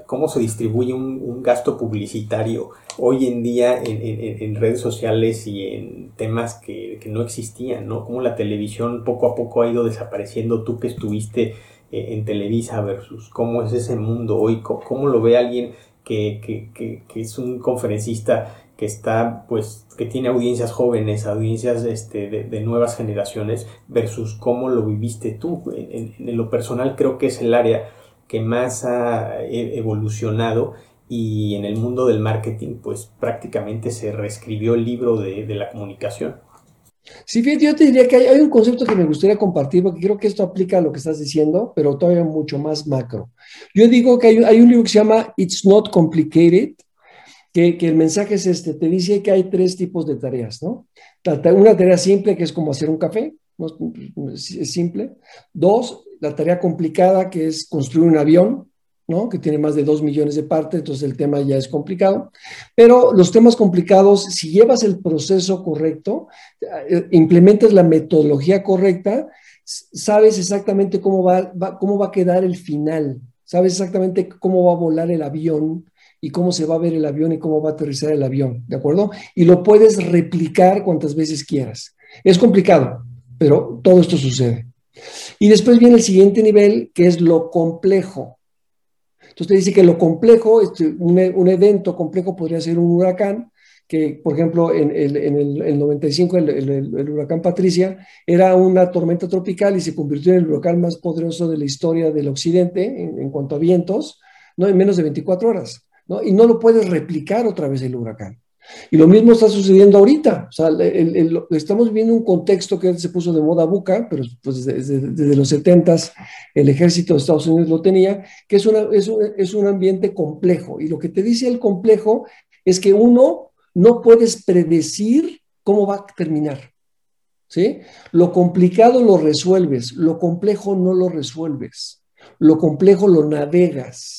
cómo se distribuye un, gasto publicitario hoy en día en, redes sociales y en temas que, no existían, ¿no? Cómo la televisión poco a poco ha ido desapareciendo, tú que estuviste eh, en Televisa versus cómo es ese mundo hoy, cómo, lo ve alguien que, que, que es un conferencista que está, pues, que tiene audiencias jóvenes, audiencias este, de, nuevas generaciones, versus cómo lo viviste tú. En, lo personal creo que es el área que más ha e, evolucionado y en el mundo del marketing, pues prácticamente se reescribió el libro de, la comunicación. Sí, fíjate, yo te diría que hay, un concepto que me gustaría compartir, porque creo que esto aplica a lo que estás diciendo, pero todavía mucho más macro. Yo digo que hay, hay un libro que se llama It's Not Complicated, que, el mensaje es este, te dice que hay tres tipos de tareas, ¿no? Una tarea simple que es como hacer un café, es simple. Dos, la tarea complicada que es construir un avión, ¿no? que tiene más de dos millones de partes, entonces el tema ya es complicado. Pero los temas complicados, si llevas el proceso correcto, eh, implementas la metodología correcta, sabes exactamente cómo va, cómo va a quedar el final, sabes exactamente cómo va a volar el avión y cómo se va a ver el avión y cómo va a aterrizar el avión, ¿de acuerdo? Y lo puedes replicar cuantas veces quieras. Es complicado, pero todo esto sucede. Y después viene el siguiente nivel, que es lo complejo. Entonces te dice que lo complejo, este, un, un evento complejo podría ser un huracán, que, por ejemplo, en, el, en el, 95 el, huracán Patricia era una tormenta tropical y se convirtió en el huracán más poderoso de la historia del occidente en, cuanto a vientos, ¿no? en menos de 24 horas. Y no lo puedes replicar otra vez el huracán. Y lo mismo está sucediendo ahorita. O sea, estamos viendo un contexto que se puso de moda buca, pero pues desde, los 70 el ejército de Estados Unidos lo tenía, que es, un, es un ambiente complejo. Y lo que te dice el complejo es que uno no puedes predecir cómo va a terminar. Lo complicado lo resuelves, lo complejo no lo resuelves, lo complejo lo navegas.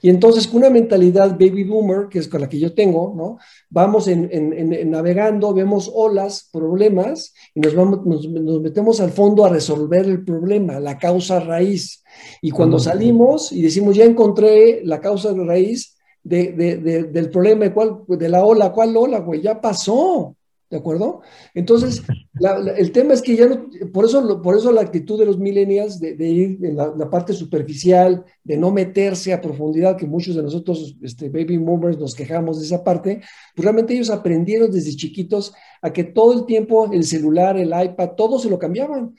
Y entonces con una mentalidad baby boomer, que es con la que yo tengo, ¿no? Vamos en, navegando, vemos olas, problemas, y nos, vamos, nos, metemos al fondo a resolver el problema, la causa raíz. Y cuando salimos y decimos, ya encontré la causa de raíz, de, del problema, ¿cuál, de la ola, ¿cuál ola, güey? Ya pasó, ¿de acuerdo? Entonces, el tema es que ya no, por eso, por eso la actitud de los millennials de, ir en la, parte superficial, de no meterse a profundidad, que muchos de nosotros, este, baby boomers, nos quejamos de esa parte, pues realmente ellos aprendieron desde chiquitos a que todo el tiempo el celular, el iPad, todo se lo cambiaban.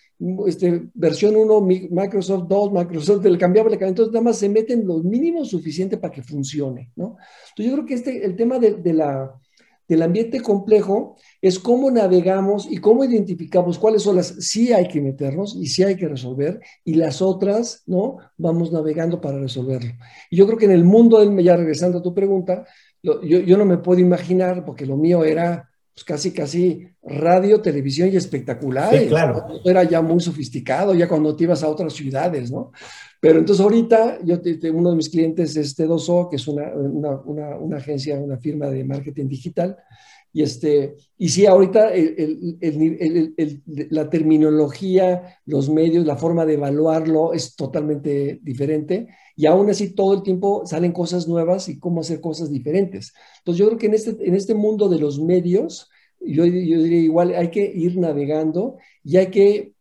Este, versión 1, Microsoft 2, Microsoft, le cambiaba, le cambiaba. Entonces, nada más se meten lo mínimo suficiente para que funcione, ¿no? Entonces, yo creo que este, el tema de, la, del ambiente complejo es cómo navegamos y cómo identificamos cuáles son las sí hay que meternos y sí hay que resolver y las otras, ¿no? Vamos navegando para resolverlo. Y yo creo que en el mundo, ya regresando a tu pregunta, yo, yo no me puedo imaginar, porque lo mío era pues casi, casi radio, televisión y espectacular. Sí, claro. Era ya muy sofisticado, ya cuando te ibas a otras ciudades, ¿no? Pero entonces ahorita, yo uno de mis clientes es T2O, que es una, una, una, una, agencia, una firma de marketing digital. Y, este, y sí, ahorita la terminología, los medios, la forma de evaluarlo es totalmente diferente. Y aún así todo el tiempo salen cosas nuevas y cómo hacer cosas diferentes. Entonces yo creo que en este, en este mundo de los medios, yo, yo diría igual, hay que ir navegando y hay que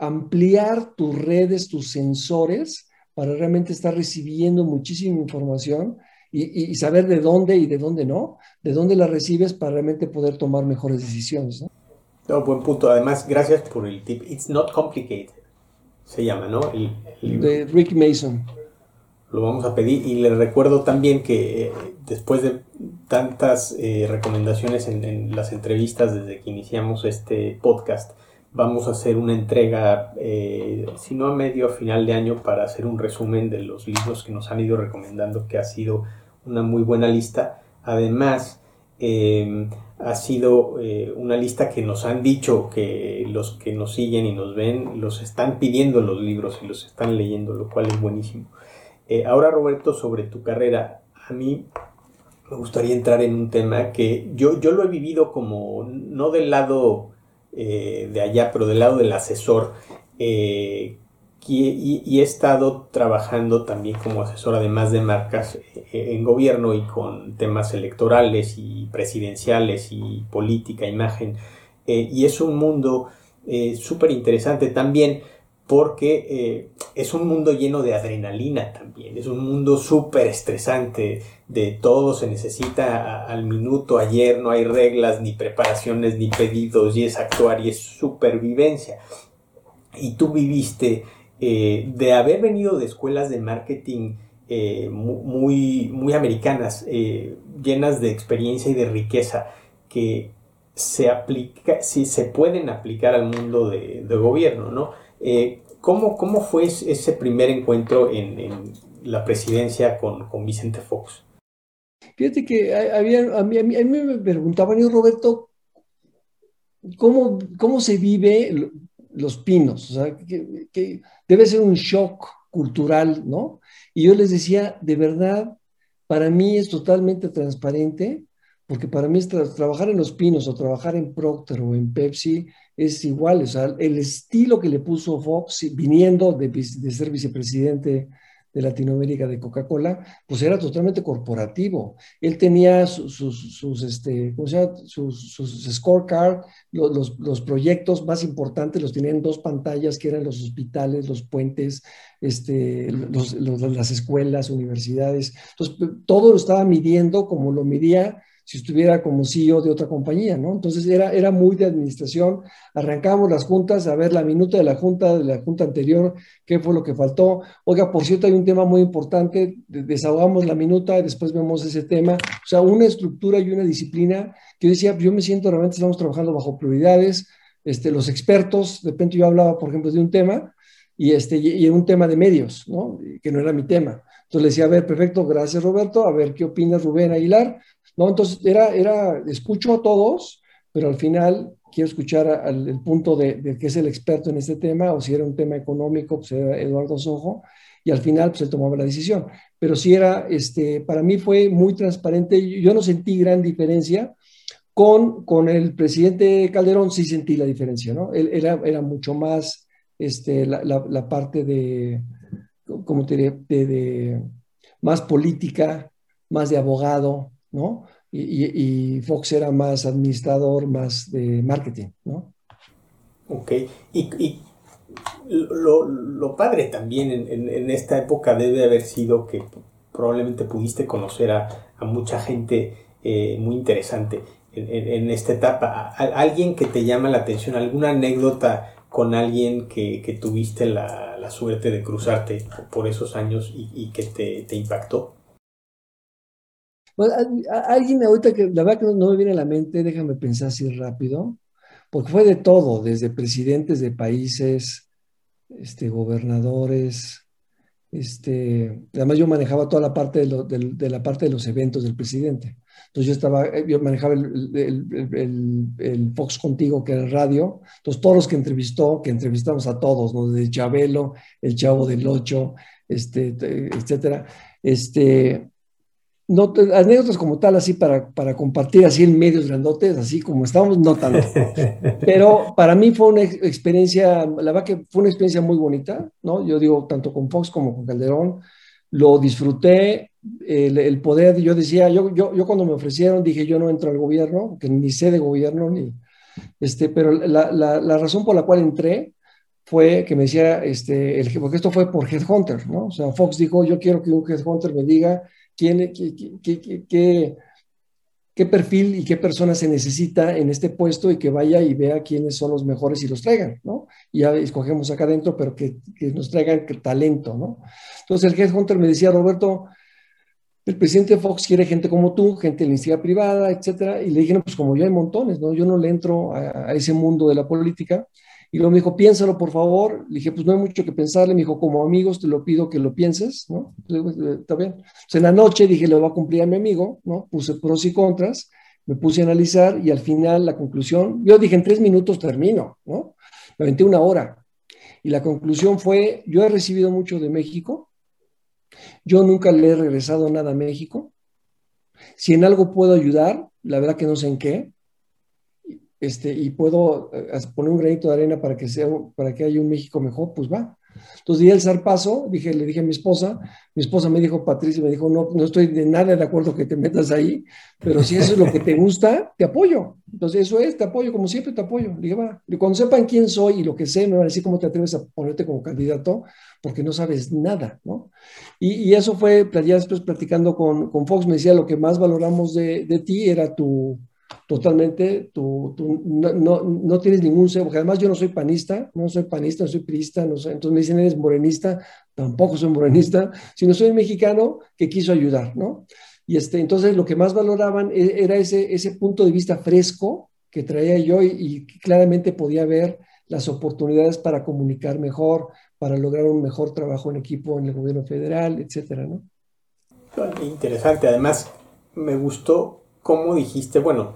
ampliar tus redes, tus sensores, para realmente estar recibiendo muchísima información y, saber de dónde y de dónde no, de dónde la recibes para realmente poder tomar mejores decisiones. ¿no? buen punto. Además, gracias por el tip. It's not complicated. Se llama, ¿no? de Rick Mason lo vamos a pedir. Y les recuerdo también que eh, después de tantas eh, recomendaciones en, las entrevistas desde que iniciamos este podcast, vamos a hacer una entrega, eh, si no a medio a final de año, para hacer un resumen de los libros que nos han ido recomendando, que ha sido una muy buena lista. Además, em, ha sido una lista que nos han dicho que los que nos siguen y nos ven los están pidiendo los libros y los están leyendo, lo cual es buenísimo. Eh, ahora, Roberto, sobre tu carrera, a mí me gustaría entrar en un tema que yo, yo lo he vivido como, no del lado eh, de allá, pero del lado del asesor, eh, y, he estado trabajando también como asesor, además de marcas, en gobierno y con temas electorales y presidenciales y política, imagen, y es un mundo súper interesante también porque eh, es un mundo lleno de adrenalina también, es un mundo súper estresante, de todo se necesita al minuto, ayer no hay reglas, ni preparaciones, ni pedidos, y es actuar y es supervivencia. Y tú viviste eh, de haber venido de escuelas de marketing eh, muy, muy americanas, llenas de experiencia y de riqueza, que se aplica, si se pueden aplicar al mundo de, gobierno, ¿no? Eh, ¿cómo, ¿cómo, fue ese primer encuentro en, la presidencia con, Vicente Fox? Fíjate que había, a, mí, a, mí, me preguntaban, yo Roberto, ¿cómo, cómo se vive los pinos? O sea, que, debe ser un shock cultural, ¿no? Y yo les decía, de verdad, para mí es totalmente transparente, porque para mí trabajar en los pinos o trabajar en Procter o en Pepsi es igual, o sea, el estilo que le puso Fox viniendo de, de ser vicepresidente de Latinoamérica de Coca-Cola, pues era totalmente corporativo. Él tenía sus, sus, este, ¿cómo se llama? sus, sus scorecard, los, los, proyectos más importantes los tenían en dos pantallas, que eran los hospitales, los puentes, este, las escuelas, universidades. Entonces, todo lo estaba midiendo como lo midía si estuviera como CEO de otra compañía, ¿no? Entonces era, era muy de administración. Arrancamos las juntas a ver la minuta de la junta, de la junta anterior, qué fue lo que faltó. Oiga, por cierto, hay un tema muy importante, desahogamos la minuta y después vemos ese tema. O sea, una estructura y una disciplina que yo decía, yo me siento realmente estamos trabajando bajo prioridades. Este, los expertos, de repente yo hablaba, por ejemplo, de un tema y, este, y un tema de medios, ¿no? Que no era mi tema. Entonces le decía, a ver, perfecto, gracias Roberto, a ver qué opina Rubén Aguilar. ¿No? Entonces, era, era, escucho a todos, pero al final quiero escuchar al, el punto de, de, que es el experto en este tema, o si era un tema económico, pues era Eduardo Sojo, y al final, pues él tomaba la decisión. Pero sí era, este, para mí fue muy transparente, yo no sentí gran diferencia, con, con el presidente Calderón sí sentí la diferencia, ¿no? Él era, era mucho más este, la, la, parte de, ¿cómo te diré? De, más política, más de abogado, ¿no? Y, Fox era más administrador, más de marketing, ¿no? Ok, y, lo, padre también en, esta época debe haber sido que probablemente pudiste conocer a, mucha gente eh, muy interesante en, esta etapa. alguien que te llama la atención, alguna anécdota con alguien que, tuviste la, suerte de cruzarte por esos años y, que te, te impactó. Pues, alguien ahorita que la verdad que no, me viene a la mente, déjame pensar así rápido, porque fue de todo, desde presidentes de países, este, gobernadores, este, además yo manejaba toda la parte de, la parte de los eventos del presidente. Entonces yo estaba, yo manejaba el, Fox Contigo, que era el radio. Entonces todos los que entrevistó, que entrevistamos a todos. Desde Chabelo, el Chavo del Ocho, este, etcétera. Este, no, anécdotas como tal, así para, para compartir así en medios grandotes, así como estamos, no tanto. Pero para mí fue una experiencia, la verdad que fue una experiencia muy bonita, ¿no? Yo digo, tanto con Fox como con Calderón, lo disfruté, el, el poder, yo decía, yo, yo, yo cuando me ofrecieron dije, yo no entro al gobierno, que ni sé de gobierno, ni, este, pero la, la, la razón por la cual entré fue que me decía, este, el, porque esto fue por Headhunter, ¿no? O sea, Fox dijo, yo quiero que un Headhunter me diga quién, qué, qué, qué, perfil y qué persona se necesita en este puesto y que vaya y vea quiénes son los mejores y los traigan, ¿no? Y escogemos acá adentro, pero que, nos traigan talento, ¿no? Entonces el headhunter me decía, Roberto, el presidente Fox quiere gente como tú, gente de la iniciativa privada, etcétera, y le dije, no, pues como yo hay montones, ¿no? Yo no le entro a ese mundo de la política, y luego me dijo, piénsalo, por favor. Le dije, pues no hay mucho que pensarle. Me dijo, como amigos te lo pido que lo pienses, ¿no? Está bien. Pues en la noche dije, le voy a cumplir a mi amigo, ¿no? Puse pros y contras, me puse a analizar y al final la conclusión, yo dije, en tres minutos termino, ¿no? Me aventé una hora. Y la conclusión fue, yo he recibido mucho de México, yo nunca le he regresado nada a México. Si en algo puedo ayudar, la verdad que no sé en qué, este, y puedo eh, poner un granito de arena para que, sea, para que haya un México mejor, pues va. Entonces di el zarpazo, dije, le dije a mi esposa, mi esposa me dijo, Patricia, me dijo, no, no estoy de nada de acuerdo que te metas ahí, pero si eso es lo que te gusta, te apoyo. Entonces eso es, te apoyo, como siempre te apoyo. Le dije, va, y cuando sepan quién soy y lo que sé, me van a decir cómo te atreves a ponerte como candidato, porque no sabes nada, ¿no? Y, y eso fue, ya después platicando con, con Fox, me decía, lo que más valoramos de, de ti era tu, totalmente, tú, no, no, no, tienes ningún porque además yo no soy panista, no soy panista, no soy priista, no soy, entonces me dicen, eres morenista, tampoco soy morenista, sino soy mexicano que quiso ayudar, ¿no? Y este, entonces lo que más valoraban e, era ese, ese punto de vista fresco que traía yo y, y claramente podía ver las oportunidades para comunicar mejor, para lograr un mejor trabajo en equipo en el gobierno federal, etcétera, ¿no? Interesante, además me gustó cómo dijiste, bueno,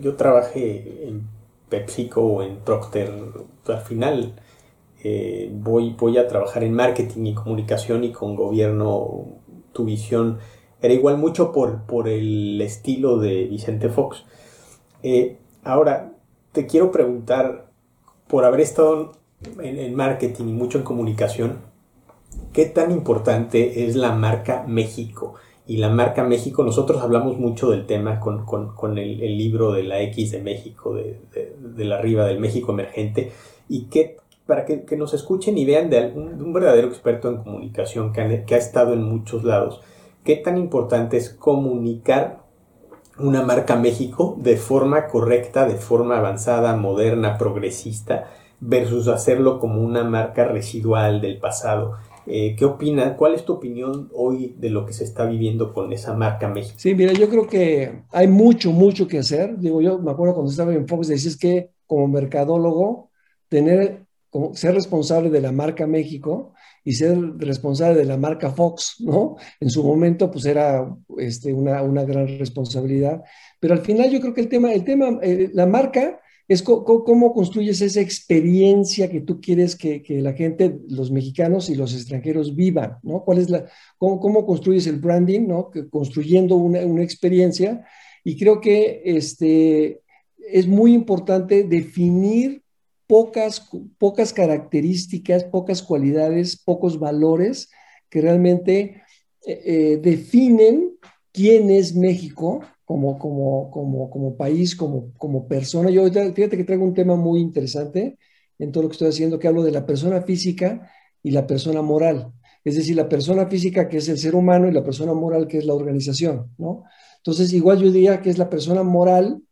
yo trabajé en PepsiCo o en Procter, al final eh, voy, voy a trabajar en marketing y comunicación y con gobierno, tu visión era igual mucho por, por el estilo de Vicente Fox. Eh, ahora, te quiero preguntar, por haber estado en, marketing y mucho en comunicación, ¿qué tan importante es la marca México? Y la marca México, nosotros hablamos mucho del tema con, el, libro de la X de México, de, la arriba del México emergente, y qué, para que, nos escuchen y vean de, un verdadero experto en comunicación que, que ha estado en muchos lados, qué tan importante es comunicar una marca México de forma correcta, de forma avanzada, moderna, progresista, versus hacerlo como una marca residual del pasado. Eh, ¿Qué opina? ¿Cuál es tu opinión hoy de lo que se está viviendo con esa marca México? Sí, mira, yo creo que hay mucho, mucho que hacer. Digo, yo me acuerdo cuando estaba en Fox, decías que como mercadólogo, tener, como, ser responsable de la marca México y ser responsable de la marca Fox, ¿no? En su momento, pues era este, una, una gran responsabilidad. Pero al final yo creo que el tema, el tema eh, la marca es cómo construyes esa experiencia que tú quieres que, la gente, los mexicanos y los extranjeros vivan, ¿no? ¿Cuál es la, cómo, construyes el branding, ¿no? Construyendo una, una, experiencia. Y creo que este, es muy importante definir pocas, pocas características, pocas cualidades, pocos valores que realmente eh, eh, definen quién es México como, como, como, como país, como, como persona. Yo fíjate que traigo un tema muy interesante en todo lo que estoy haciendo, que hablo de la persona física y la persona moral. Es decir, la persona física que es el ser humano y la persona moral que es la organización, ¿no? Entonces, igual yo diría que es la persona moral,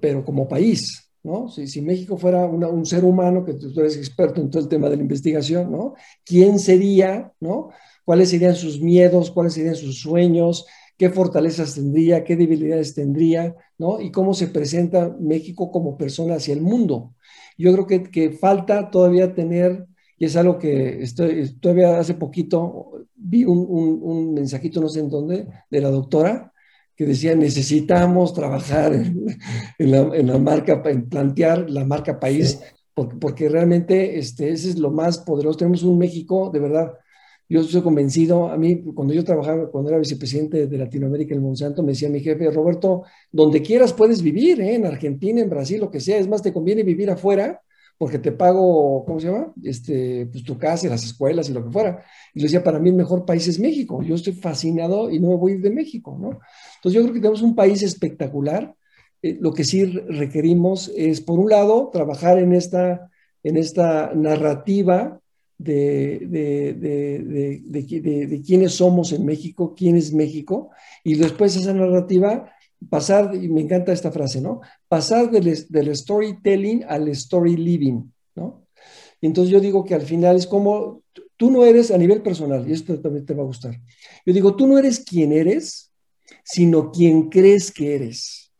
pero como país, ¿no? Si, México fuera un ser humano, que tú eres experto en todo el tema de la investigación, ¿no? ¿Quién sería, ¿no? ¿Cuáles serían sus miedos? ¿Cuáles serían sus sueños? ¿Qué fortalezas tendría? ¿Qué debilidades tendría? ¿no? Y cómo se presenta México como persona hacia el mundo. Yo creo que, que falta todavía tener, y es algo que estoy, todavía hace poquito vi un, un, un mensajito, no sé en dónde, de la doctora, que decía necesitamos trabajar en, la, marca, en plantear la marca país, porque, realmente este, ese es lo más poderoso. Tenemos un México, de verdad, yo estoy convencido, a mí cuando yo trabajaba, cuando era vicepresidente de Latinoamérica en Monsanto, me decía mi jefe, Roberto, donde quieras puedes vivir, ¿eh? en Argentina, en Brasil, lo que sea, es más, te conviene vivir afuera porque te pago, ¿cómo se llama? Este, pues tu casa y las escuelas y lo que fuera. Y le decía, para mí el mejor país es México. Yo estoy fascinado y no me voy de México, ¿no? Entonces yo creo que tenemos un país espectacular. Eh, lo que sí requerimos es, por un lado, trabajar en esta, en esta narrativa de, de, de, de, quiénes somos en México, quién es México, y después esa narrativa pasar, y me encanta esta frase, ¿no? Pasar del, del storytelling al story living, ¿no? Entonces yo digo que al final es como, tú no eres a nivel personal, y esto también te va a gustar. Yo digo, tú no eres quien eres, sino quien crees que eres.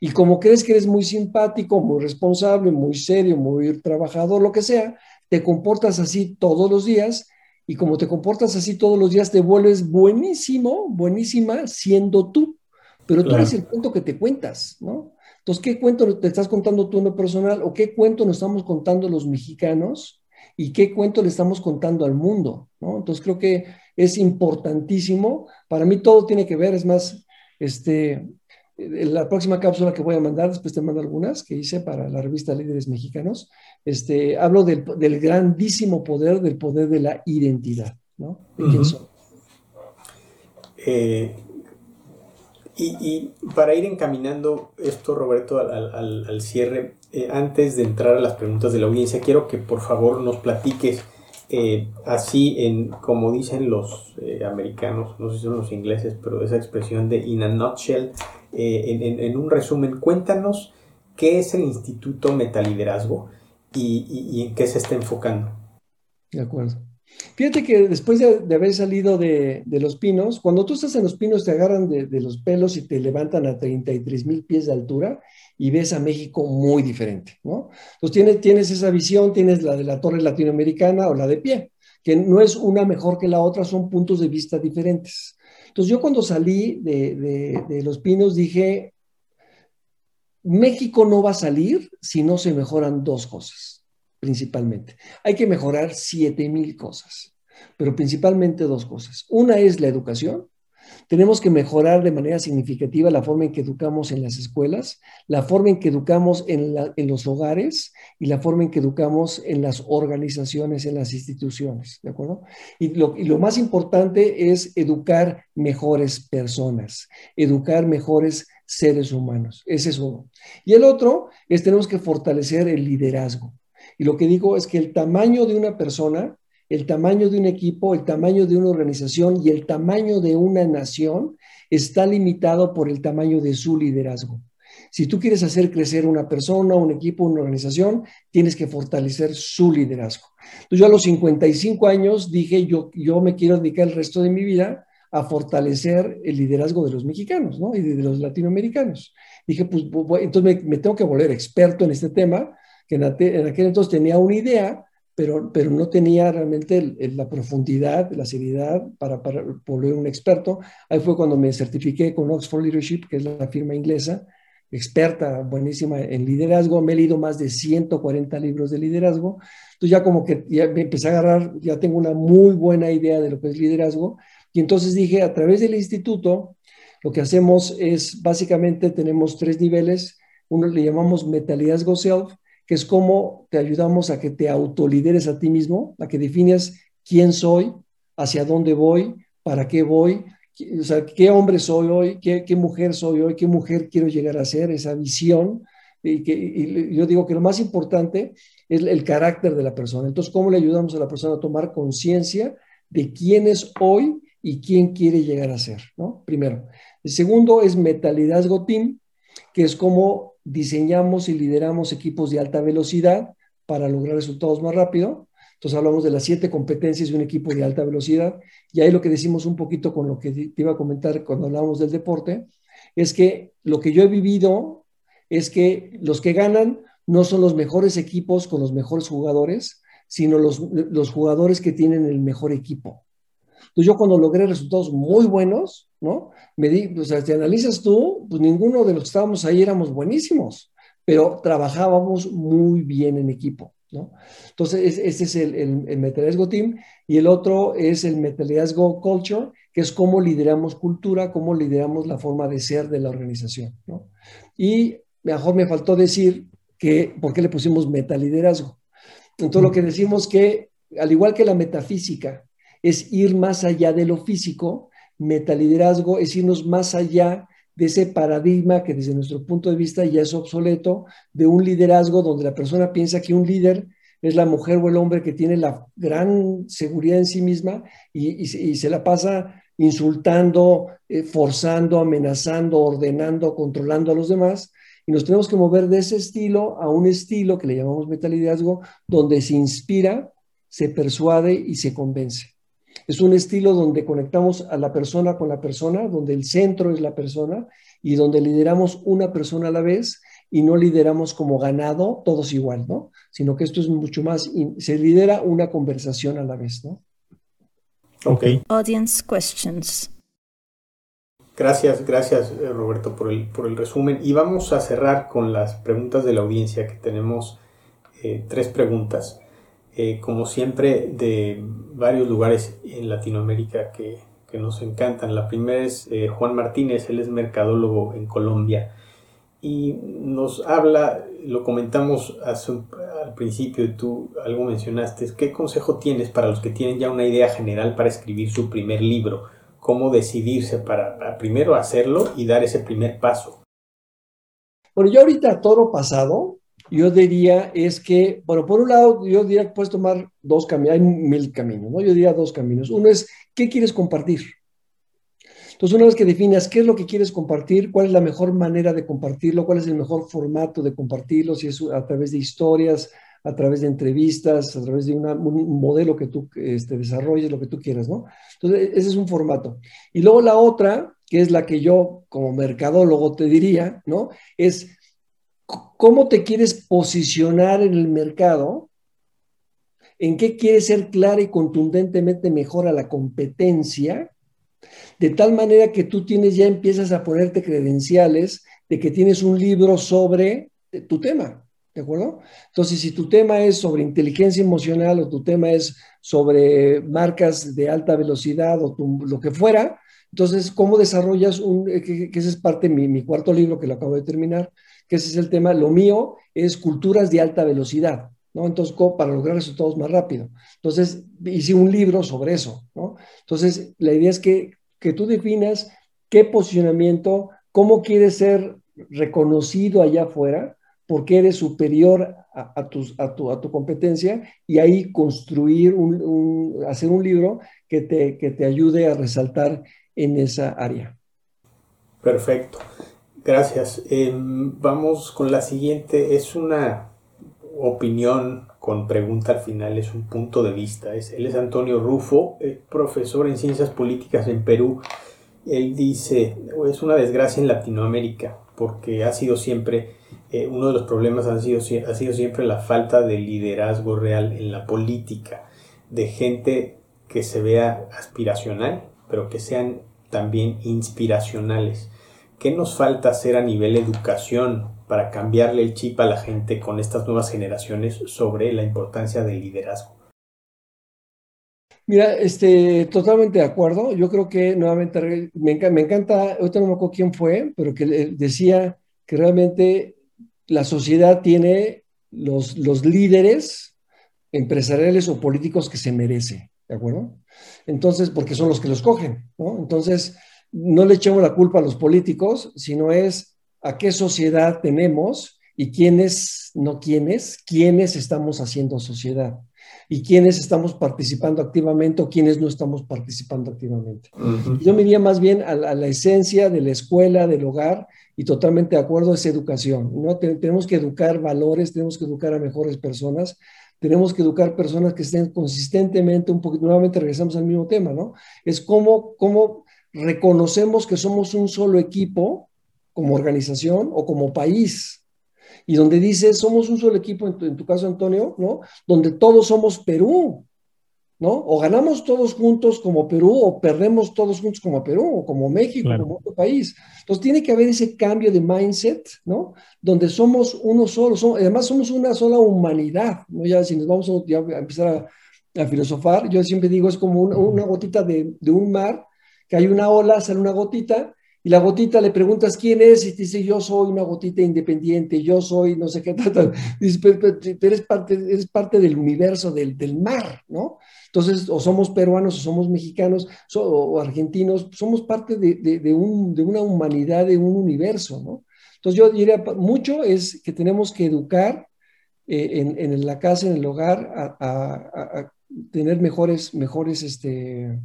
Y como crees que eres muy simpático, muy responsable, muy serio, muy trabajador, lo que sea, te comportas así todos los días y como te comportas así todos los días, te vuelves buenísimo, buenísima siendo tú pero tú eres el cuento que te cuentas, ¿no? Entonces, ¿qué cuento te estás contando tú en lo personal o qué cuento nos estamos contando los mexicanos y qué cuento le estamos contando al mundo, ¿no? Entonces, creo que es importantísimo. Para mí todo tiene que ver, es más, este, la próxima cápsula que voy a mandar, después te mando algunas que hice para la revista Líderes Mexicanos, este, hablo del, del grandísimo poder, del poder de la identidad, ¿no? ¿De quién son? Eh, y, para ir encaminando esto, Roberto, al, cierre, eh, antes de entrar a las preguntas de la audiencia, quiero que por favor nos platiques eh, así en, como dicen los americanos, no sé si son los ingleses, pero esa expresión de in a nutshell, en, en, un resumen, cuéntanos qué es el Instituto Metaliderazgo y, y, y en qué se está enfocando. De acuerdo. Fíjate que después de, haber salido de, los pinos, cuando tú estás en los pinos te agarran de, los pelos y te levantan a 33 mil pies de altura y ves a México muy diferente, ¿no? Entonces tienes, tienes esa visión, tienes la de la torre latinoamericana o la de pie, que no es una mejor que la otra, son puntos de vista diferentes. Entonces yo cuando salí de, de Los Pinos dije, México no va a salir si no se mejoran dos cosas, principalmente. Hay que mejorar siete mil cosas, pero principalmente dos cosas. Una es la educación, tenemos que mejorar de manera significativa la forma en que educamos en las escuelas, la forma en que educamos en, los hogares y la forma en que educamos en las organizaciones, en las instituciones, ¿de acuerdo? Y lo, y lo más importante es educar mejores personas, educar mejores seres humanos. Ese es uno. Y el otro es tenemos que fortalecer el liderazgo. Y lo que digo es que el tamaño de una persona el tamaño de un equipo, el tamaño de una organización y el tamaño de una nación está limitado por el tamaño de su liderazgo. Si tú quieres hacer crecer una persona, un equipo, una organización, tienes que fortalecer su liderazgo. Entonces yo a los 55 años dije, yo, yo me quiero dedicar el resto de mi vida a fortalecer el liderazgo de los mexicanos ¿no? y de, los latinoamericanos. Dije, pues entonces me, tengo que volver experto en este tema, que en aquel entonces tenía una idea, pero, pero no tenía realmente la profundidad, la seriedad para, para volver un experto. Ahí fue cuando me certifiqué con Oxford Leadership, que es la firma inglesa, experta, buenísima en liderazgo. Me he leído más de 140 libros de liderazgo. Entonces ya como que ya me empecé a agarrar, ya tengo una muy buena idea de lo que es liderazgo. Y entonces dije, a través del instituto, lo que hacemos es, básicamente tenemos tres niveles. Uno le llamamos Metaliderazgo Self, que es cómo te ayudamos a que te autolideres a ti mismo, a que defines quién soy, hacia dónde voy, para qué voy, o sea, qué hombre soy hoy, qué, mujer soy hoy, qué mujer quiero llegar a ser, esa visión. Y, que, yo digo que lo más importante es el carácter de la persona. Entonces, ¿cómo le ayudamos a la persona a tomar conciencia de quién es hoy y quién quiere llegar a ser? ¿no? Primero. El segundo es Metalidazgo Team, que es como diseñamos y lideramos equipos de alta velocidad para lograr resultados más rápido. Entonces hablamos de las siete competencias de un equipo de alta velocidad. Y ahí lo que decimos un poquito con lo que te iba a comentar cuando hablamos del deporte, es que lo que yo he vivido es que los que ganan no son los mejores equipos con los mejores jugadores, sino los, los jugadores que tienen el mejor equipo. Entonces yo cuando logré resultados muy buenos, ¿no? Me di, o sea, si analizas tú, pues ninguno de los que estábamos ahí éramos buenísimos, pero trabajábamos muy bien en equipo, ¿no? Entonces, este es el, el, Team y el otro es el Metaliderazgo Culture, que es cómo lideramos cultura, cómo lideramos la forma de ser de la organización, ¿no? Y mejor me faltó decir que, ¿por qué le pusimos metaliderazgo? Entonces, lo que decimos que, al igual que la metafísica, es ir más allá de lo físico, metaliderazgo es irnos más allá de ese paradigma que desde nuestro punto de vista ya es obsoleto, de un liderazgo donde la persona piensa que un líder es la mujer o el hombre que tiene la gran seguridad en sí misma y, se la pasa insultando, eh, forzando, amenazando, ordenando, controlando a los demás. Y nos tenemos que mover de ese estilo a un estilo que le llamamos metaliderazgo, donde se inspira, se persuade y se convence. Es un estilo donde conectamos a la persona con la persona, donde el centro es la persona y donde lideramos una persona a la vez y no lideramos como ganado todos igual, ¿no? Sino que esto es mucho más, se lidera una conversación a la vez, ¿no? Ok. Audience questions. Gracias, gracias eh, Roberto por el, por el resumen. Y vamos a cerrar con las preguntas de la audiencia, que tenemos eh, tres preguntas. Eh, como siempre, de varios lugares en Latinoamérica que, nos encantan. La primera es eh, Juan Martínez, él es mercadólogo en Colombia y nos habla, lo comentamos al principio, tú algo mencionaste, ¿qué consejo tienes para los que tienen ya una idea general para escribir su primer libro? ¿Cómo decidirse para, primero hacerlo y dar ese primer paso? Bueno, yo ahorita todo pasado, yo diría es que, bueno, por un lado, yo diría que puedes tomar dos caminos, hay mil caminos, ¿no? Yo diría dos caminos. Uno es, ¿qué quieres compartir? Entonces, una vez que definas qué es lo que quieres compartir, cuál es la mejor manera de compartirlo, cuál es el mejor formato de compartirlo, si es a través de historias, a través de entrevistas, a través de un modelo que tú este, desarrolles, lo que tú quieras, ¿no? Entonces, ese es un formato. Y luego la otra, que es la que yo como mercadólogo te diría, ¿no? Es cómo te quieres posicionar en el mercado, en qué quieres ser clara y contundentemente mejor a la competencia De tal manera que tú tienes, ya empiezas a ponerte credenciales de que tienes un libro sobre tu tema. ¿De acuerdo? Entonces, si tu tema es sobre inteligencia emocional o tu tema es sobre marcas de alta velocidad o lo que fuera, entonces, ¿cómo desarrollas un, eh, que, ese es parte de mi, cuarto libro que lo acabo de terminar, que ese es el tema, lo mío es culturas de alta velocidad, ¿no? Entonces, para lograr resultados más rápido. Entonces, hice un libro sobre eso, ¿no? Entonces, la idea es que, que tú definas qué posicionamiento, cómo quieres ser reconocido allá afuera, porque eres superior a, a, tu, a, tu, competencia y ahí construir, un, hacer un libro que te, que te ayude a resaltar en esa área. Perfecto. Gracias. Em, vamos con la siguiente. Es una opinión con pregunta al final, es un punto de vista. Es, él es Antonio Rufo, eh, profesor en ciencias políticas en Perú. Él dice, es una desgracia en Latinoamérica porque ha sido siempre, eh, uno de los problemas ha sido, ha sido siempre la falta de liderazgo real en la política, de gente que se vea aspiracional, pero que sean también inspiracionales. ¿Qué nos falta hacer a nivel educación para cambiarle el chip a la gente con estas nuevas generaciones sobre la importancia del liderazgo? Mira, este, totalmente de acuerdo. Yo creo que nuevamente me, encanta, ahorita no me acuerdo quién fue, pero que decía que realmente la sociedad tiene los, los líderes empresariales o políticos que se merece, ¿de acuerdo? Entonces, porque son los que los cogen, ¿no? Entonces, no le echemos la culpa a los políticos, sino es a qué sociedad tenemos y quiénes, no quiénes, quiénes estamos haciendo sociedad y quiénes estamos participando activamente o quiénes no estamos participando activamente. Yo me iría más bien a la, esencia de la escuela, del hogar, y totalmente de acuerdo, es educación. ¿no? tenemos que educar valores, tenemos que educar a mejores personas, tenemos que educar personas que estén consistentemente, un poquito, nuevamente regresamos al mismo tema, ¿no? Es cómo, cómo reconocemos que somos un solo equipo como organización o como país, y donde dices, somos un solo equipo, en tu, caso, Antonio, ¿no? Donde todos somos Perú, ¿no? O ganamos todos juntos como Perú, o perdemos todos juntos como Perú, o como México, como otro país. Entonces, tiene que haber ese cambio de mindset, ¿no? Donde somos uno solo, además somos una sola humanidad, ¿no? Ya si nos vamos a, empezar a, filosofar, yo siempre digo, es como una, gotita de, de un mar, que hay una ola, sale una gotita, y la gotita le preguntas quién es y te dice yo soy una gotita independiente, yo soy no sé qué, dice, pero, eres, parte, eres parte del universo, del, del, mar, ¿no? Entonces, o somos peruanos, o somos mexicanos, o argentinos, somos parte de, de, un, de, una humanidad, de un universo, ¿no? Entonces, yo diría, mucho es que tenemos que educar eh, en, en, la casa, en el hogar, a, a, a tener mejores, mejores, este,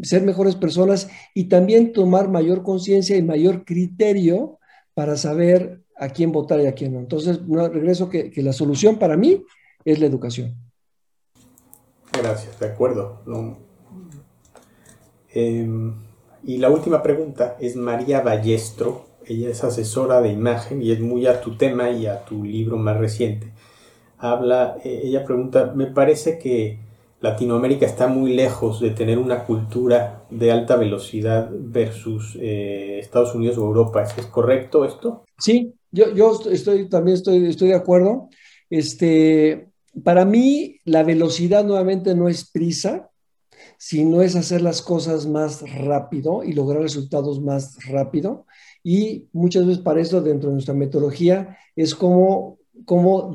ser mejores personas y también tomar mayor conciencia y mayor criterio para saber a quién votar y a quién no. Entonces, regreso que, la solución para mí es la educación. Gracias, de acuerdo. Em, y la última pregunta es María Ballestro. Ella es asesora de imagen y es muy a tu tema y a tu libro más reciente. Habla, eh, ella pregunta, me parece que Latinoamérica está muy lejos de tener una cultura de alta velocidad versus eh, Estados Unidos o Europa. ¿Es, correcto esto? Sí, yo, yo estoy, también estoy, estoy de acuerdo. Este, para mí, la velocidad nuevamente no es prisa, sino es hacer las cosas más rápido y lograr resultados más rápido. Y muchas veces para eso, dentro de nuestra metodología, es como cómo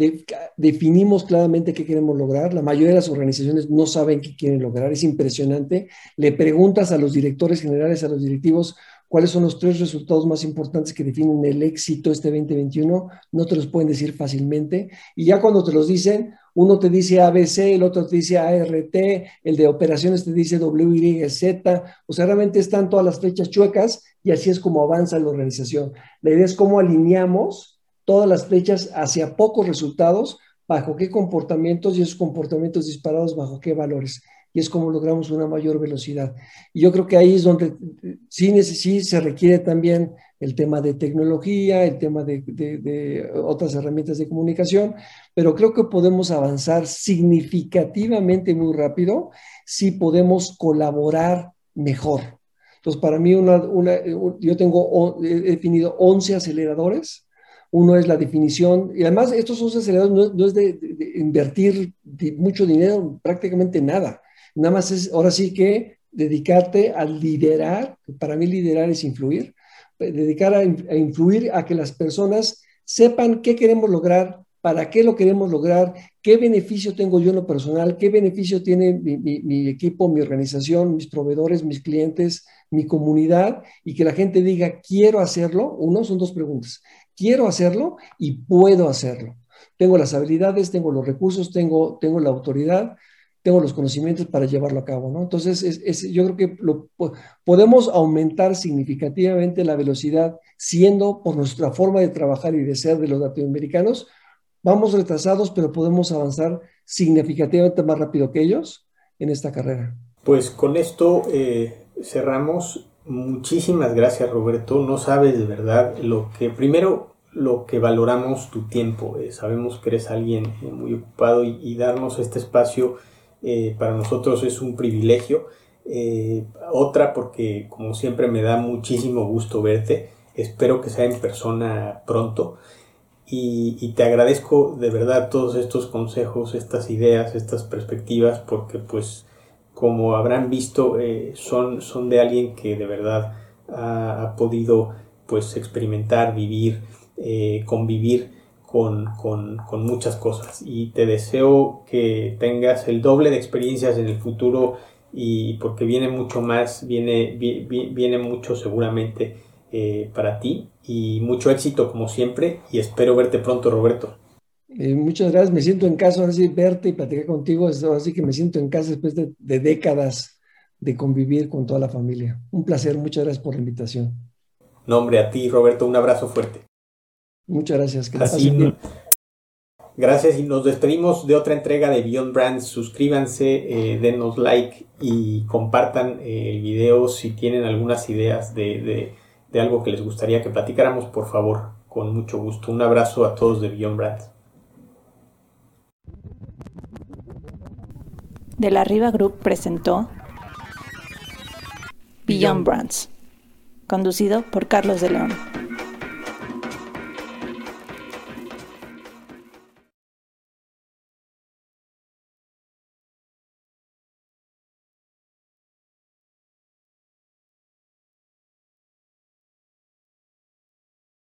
definimos claramente qué queremos lograr. La mayoría de las organizaciones no saben qué quieren lograr, es impresionante. Le preguntas a los directores generales, a los directivos, cuáles son los tres resultados más importantes que definen el éxito este 2021, no te los pueden decir fácilmente. Y ya cuando te los dicen, uno te dice ABC, el otro te dice ART, el de operaciones te dice WYZ, o sea, realmente están todas las fechas chuecas y así es como avanza la organización. La idea es cómo alineamos todas las flechas hacia pocos resultados, bajo qué comportamientos y esos comportamientos disparados bajo qué valores. Y es como logramos una mayor velocidad. Y yo creo que ahí es donde sí, sí se requiere también el tema de tecnología, el tema de, de otras herramientas de comunicación, pero creo que podemos avanzar significativamente muy rápido si podemos colaborar mejor. Entonces, para mí, una, yo tengo, he definido 11 aceleradores. Uno es la definición, y además estos 11 aceleradores no, es de, invertir mucho dinero, prácticamente nada. Nada más es, ahora sí que dedicarte a liderar, para mí liderar es influir, dedicar a, a influir a que las personas sepan qué queremos lograr, para qué lo queremos lograr, qué beneficio tengo yo en lo personal, qué beneficio tiene mi, equipo, mi organización, mis proveedores, mis clientes, mi comunidad, y que la gente diga, quiero hacerlo. Uno, son dos preguntas. Quiero hacerlo y puedo hacerlo. Tengo las habilidades, tengo los recursos, tengo, tengo la autoridad, tengo los conocimientos para llevarlo a cabo, ¿no? Entonces, es, yo creo que lo, podemos aumentar significativamente la velocidad siendo por nuestra forma de trabajar y de ser de los latinoamericanos, vamos retrasados, pero podemos avanzar significativamente más rápido que ellos en esta carrera. Pues con esto eh, cerramos. Muchísimas gracias Roberto. No sabes de verdad lo que primero lo que valoramos tu tiempo. Eh, sabemos que eres alguien eh, muy ocupado y, darnos este espacio para nosotros es un privilegio. otra porque como siempre me da muchísimo gusto verte. Espero que sea en persona pronto. Y, te agradezco de verdad todos estos consejos, estas ideas, estas perspectivas, porque pues como habrán visto eh, son, son de alguien que de verdad ha, podido pues experimentar, vivir, eh, convivir con, muchas cosas. Y te deseo que tengas el doble de experiencias en el futuro y porque viene mucho más, viene, viene mucho seguramente eh, para ti y mucho éxito como siempre y espero verte pronto, Roberto. Eh, muchas gracias, me siento en casa, así verte y platicar contigo, así que me siento en casa después de, décadas de convivir con toda la familia. Un placer, muchas gracias por la invitación. nombre a ti, Roberto, un abrazo fuerte. Muchas gracias. Que Gracias y nos despedimos de otra entrega de Beyond Brands. Suscríbanse, eh, denos like y compartan el video si tienen algunas ideas de de algo que les gustaría que platicáramos, por favor, con mucho gusto. Un abrazo a todos de Beyond Brands. De la Riva Group presentó Beyond Brands, conducido por Carlos de León.